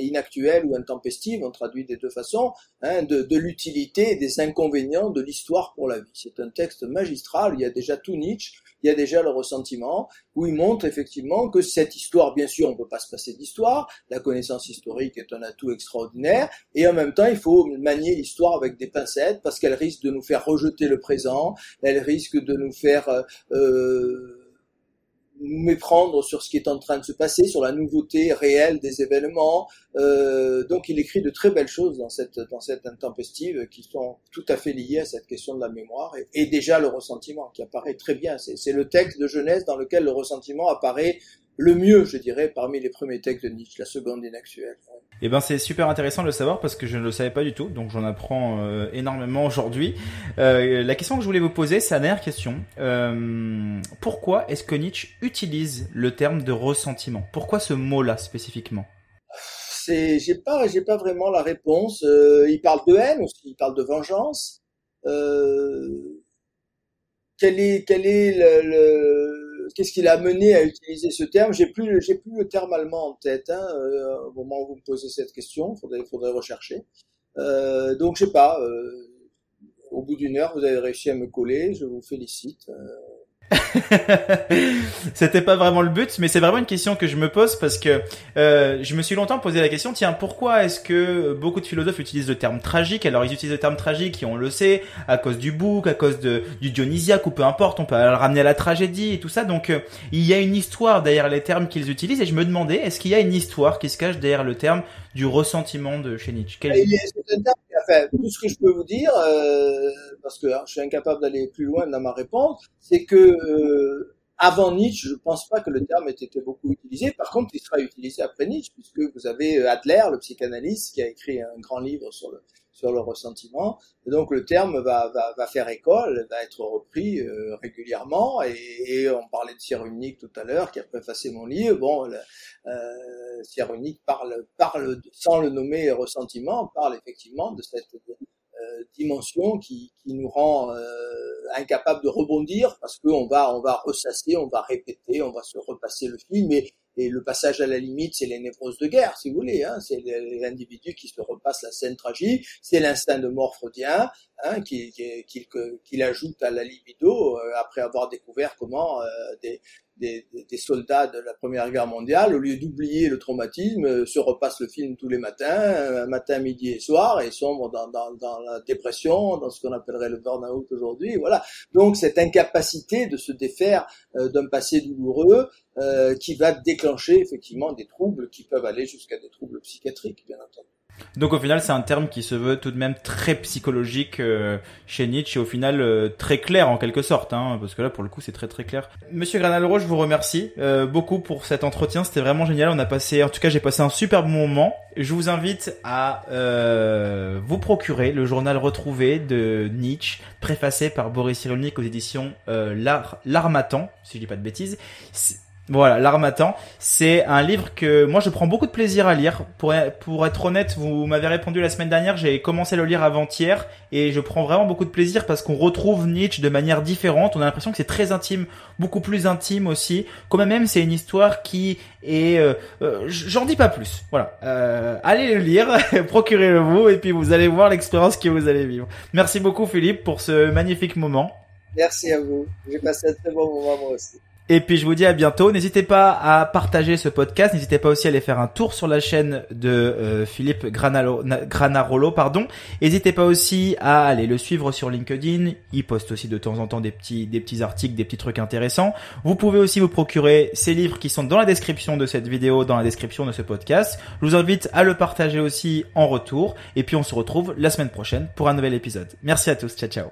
inactuelle ou intempestive, on traduit des deux façons, hein, de, de l'utilité et des inconvénients de l'histoire pour la vie. C'est un texte magistral. Il y a déjà tout Nietzsche il y a déjà le ressentiment, où il montre effectivement que cette histoire, bien sûr, on ne peut pas se passer d'histoire, la connaissance historique est un atout extraordinaire, et en même temps, il faut manier l'histoire avec des pincettes, parce qu'elle risque de nous faire rejeter le présent, elle risque de nous faire... Euh, euh nous méprendre sur ce qui est en train de se passer, sur la nouveauté réelle des événements. Euh, donc il écrit de très belles choses dans cette, dans cette intempestive qui sont tout à fait liées à cette question de la mémoire et, et déjà le ressentiment qui apparaît très bien. C'est le texte de Genèse dans lequel le ressentiment apparaît le mieux, je dirais, parmi les premiers textes de Nietzsche, la seconde inactuelle. Eh ben c'est super intéressant de le savoir parce que je ne le savais pas du tout, donc j'en apprends euh, énormément aujourd'hui. Euh, la question que je voulais vous poser, c'est la dernière question. Euh, pourquoi est-ce que Nietzsche utilise le terme de ressentiment? Pourquoi ce mot-là spécifiquement? C'est, j'ai pas, j'ai pas vraiment la réponse. Euh, il parle de haine aussi, il parle de vengeance. Euh, quel est, quel est le, le qu'est-ce qui l'a amené à utiliser ce terme? J'ai plus, j'ai plus le terme allemand en tête. Hein, euh, au moment où vous me posez cette question, faudrait, faudrait rechercher. Euh, donc, je sais pas. Euh, au bout d'une heure, vous avez réussi à me coller. Je vous félicite. C'était pas vraiment le but, mais c'est vraiment une question que je me pose parce que euh, je me suis longtemps posé la question tiens, pourquoi est-ce que beaucoup de philosophes utilisent le terme tragique? Alors ils utilisent le terme tragique, et on le sait, à cause du bouc, à cause du dionysiaque ou peu importe, on peut le ramener à la tragédie et tout ça. Donc euh, il y a une histoire derrière les termes qu'ils utilisent et je me demandais est-ce qu'il y a une histoire qui se cache derrière le terme du ressentiment de chez Nietzsche Quel... enfin, Tout ce que je peux vous dire, euh, parce que hein, je suis incapable d'aller plus loin dans ma réponse, c'est que euh, avant Nietzsche, je ne pense pas que le terme ait été beaucoup utilisé. Par contre, il sera utilisé après Nietzsche, puisque vous avez euh, Adler, le psychanalyste, qui a écrit un grand livre sur le, sur le ressentiment. Et donc le terme va, va, va faire école, va être repris euh, régulièrement. Et, et, on parlait de Cyrulnik tout à l'heure, qui a préfacé mon livre. Bon, le, euh, Cyrulnik parle, parle, sans le nommer ressentiment, parle effectivement de cette euh, dimension qui, qui, nous rend euh, incapable de rebondir parce qu'on va on va ressasser, on va répéter, on va se repasser le film et, et le passage à la limite, c'est les névroses de guerre, si vous voulez. Hein, c'est l'individu qui se repasse la scène tragique, c'est l'instinct de mort freudien hein, qu'il qui, qui, ajoute à la libido euh, après avoir découvert comment euh, des, des, des, soldats de la Première Guerre mondiale, au lieu d'oublier le traumatisme, euh, se repassent le film tous les matins, matin, midi et soir, et sombrent dans, dans, dans la dépression, dans ce qu'on appellerait le burn-out aujourd'hui. Voilà. Donc cette incapacité de se défaire d'un passé douloureux euh, qui va déclencher effectivement des troubles qui peuvent aller jusqu'à des troubles psychiatriques, bien entendu. Donc au final, c'est un terme qui se veut tout de même très psychologique euh, chez Nietzsche et au final euh, très clair en quelque sorte, hein, parce que là pour le coup c'est très très clair. Monsieur Granalro, je vous remercie beaucoup pour cet entretien, c'était vraiment génial. On a passé, en tout cas j'ai passé un super bon moment. Je vous invite à vous procurer le journal retrouvé de Nietzsche, préfacé par Boris Cyrulnik aux éditions L'Armatan, si je dis pas de bêtises. Voilà, L'Armatan, c'est un livre que moi je prends beaucoup de plaisir à lire. Pour, pour être honnête, vous m'avez répondu la semaine dernière, j'ai commencé à le lire avant-hier et je prends vraiment beaucoup de plaisir parce qu'on retrouve Nietzsche de manière différente. On a l'impression que c'est très intime, beaucoup plus intime aussi. Quand même, c'est une histoire qui est... Euh, euh, J'en dis pas plus. Voilà. Euh, allez le lire, procurez-le vous et puis vous allez voir l'expérience que vous allez vivre. Merci beaucoup Philippe pour ce magnifique moment. Merci à vous. J'ai passé un très bon moment moi aussi. Et puis je vous dis à bientôt. N'hésitez pas à partager ce podcast. N'hésitez pas aussi à aller faire un tour sur la chaîne de euh, Philippe Granarolo. Pardon. N'hésitez pas aussi à aller le suivre sur LinkedIn. Il poste aussi de temps en temps des petits, des petits articles, des petits trucs intéressants. Vous pouvez aussi vous procurer ces livres qui sont dans la description de cette vidéo, dans la description de ce podcast. Je vous invite à le partager aussi en retour. Et puis on se retrouve la semaine prochaine pour un nouvel épisode. Merci à tous. Ciao ciao.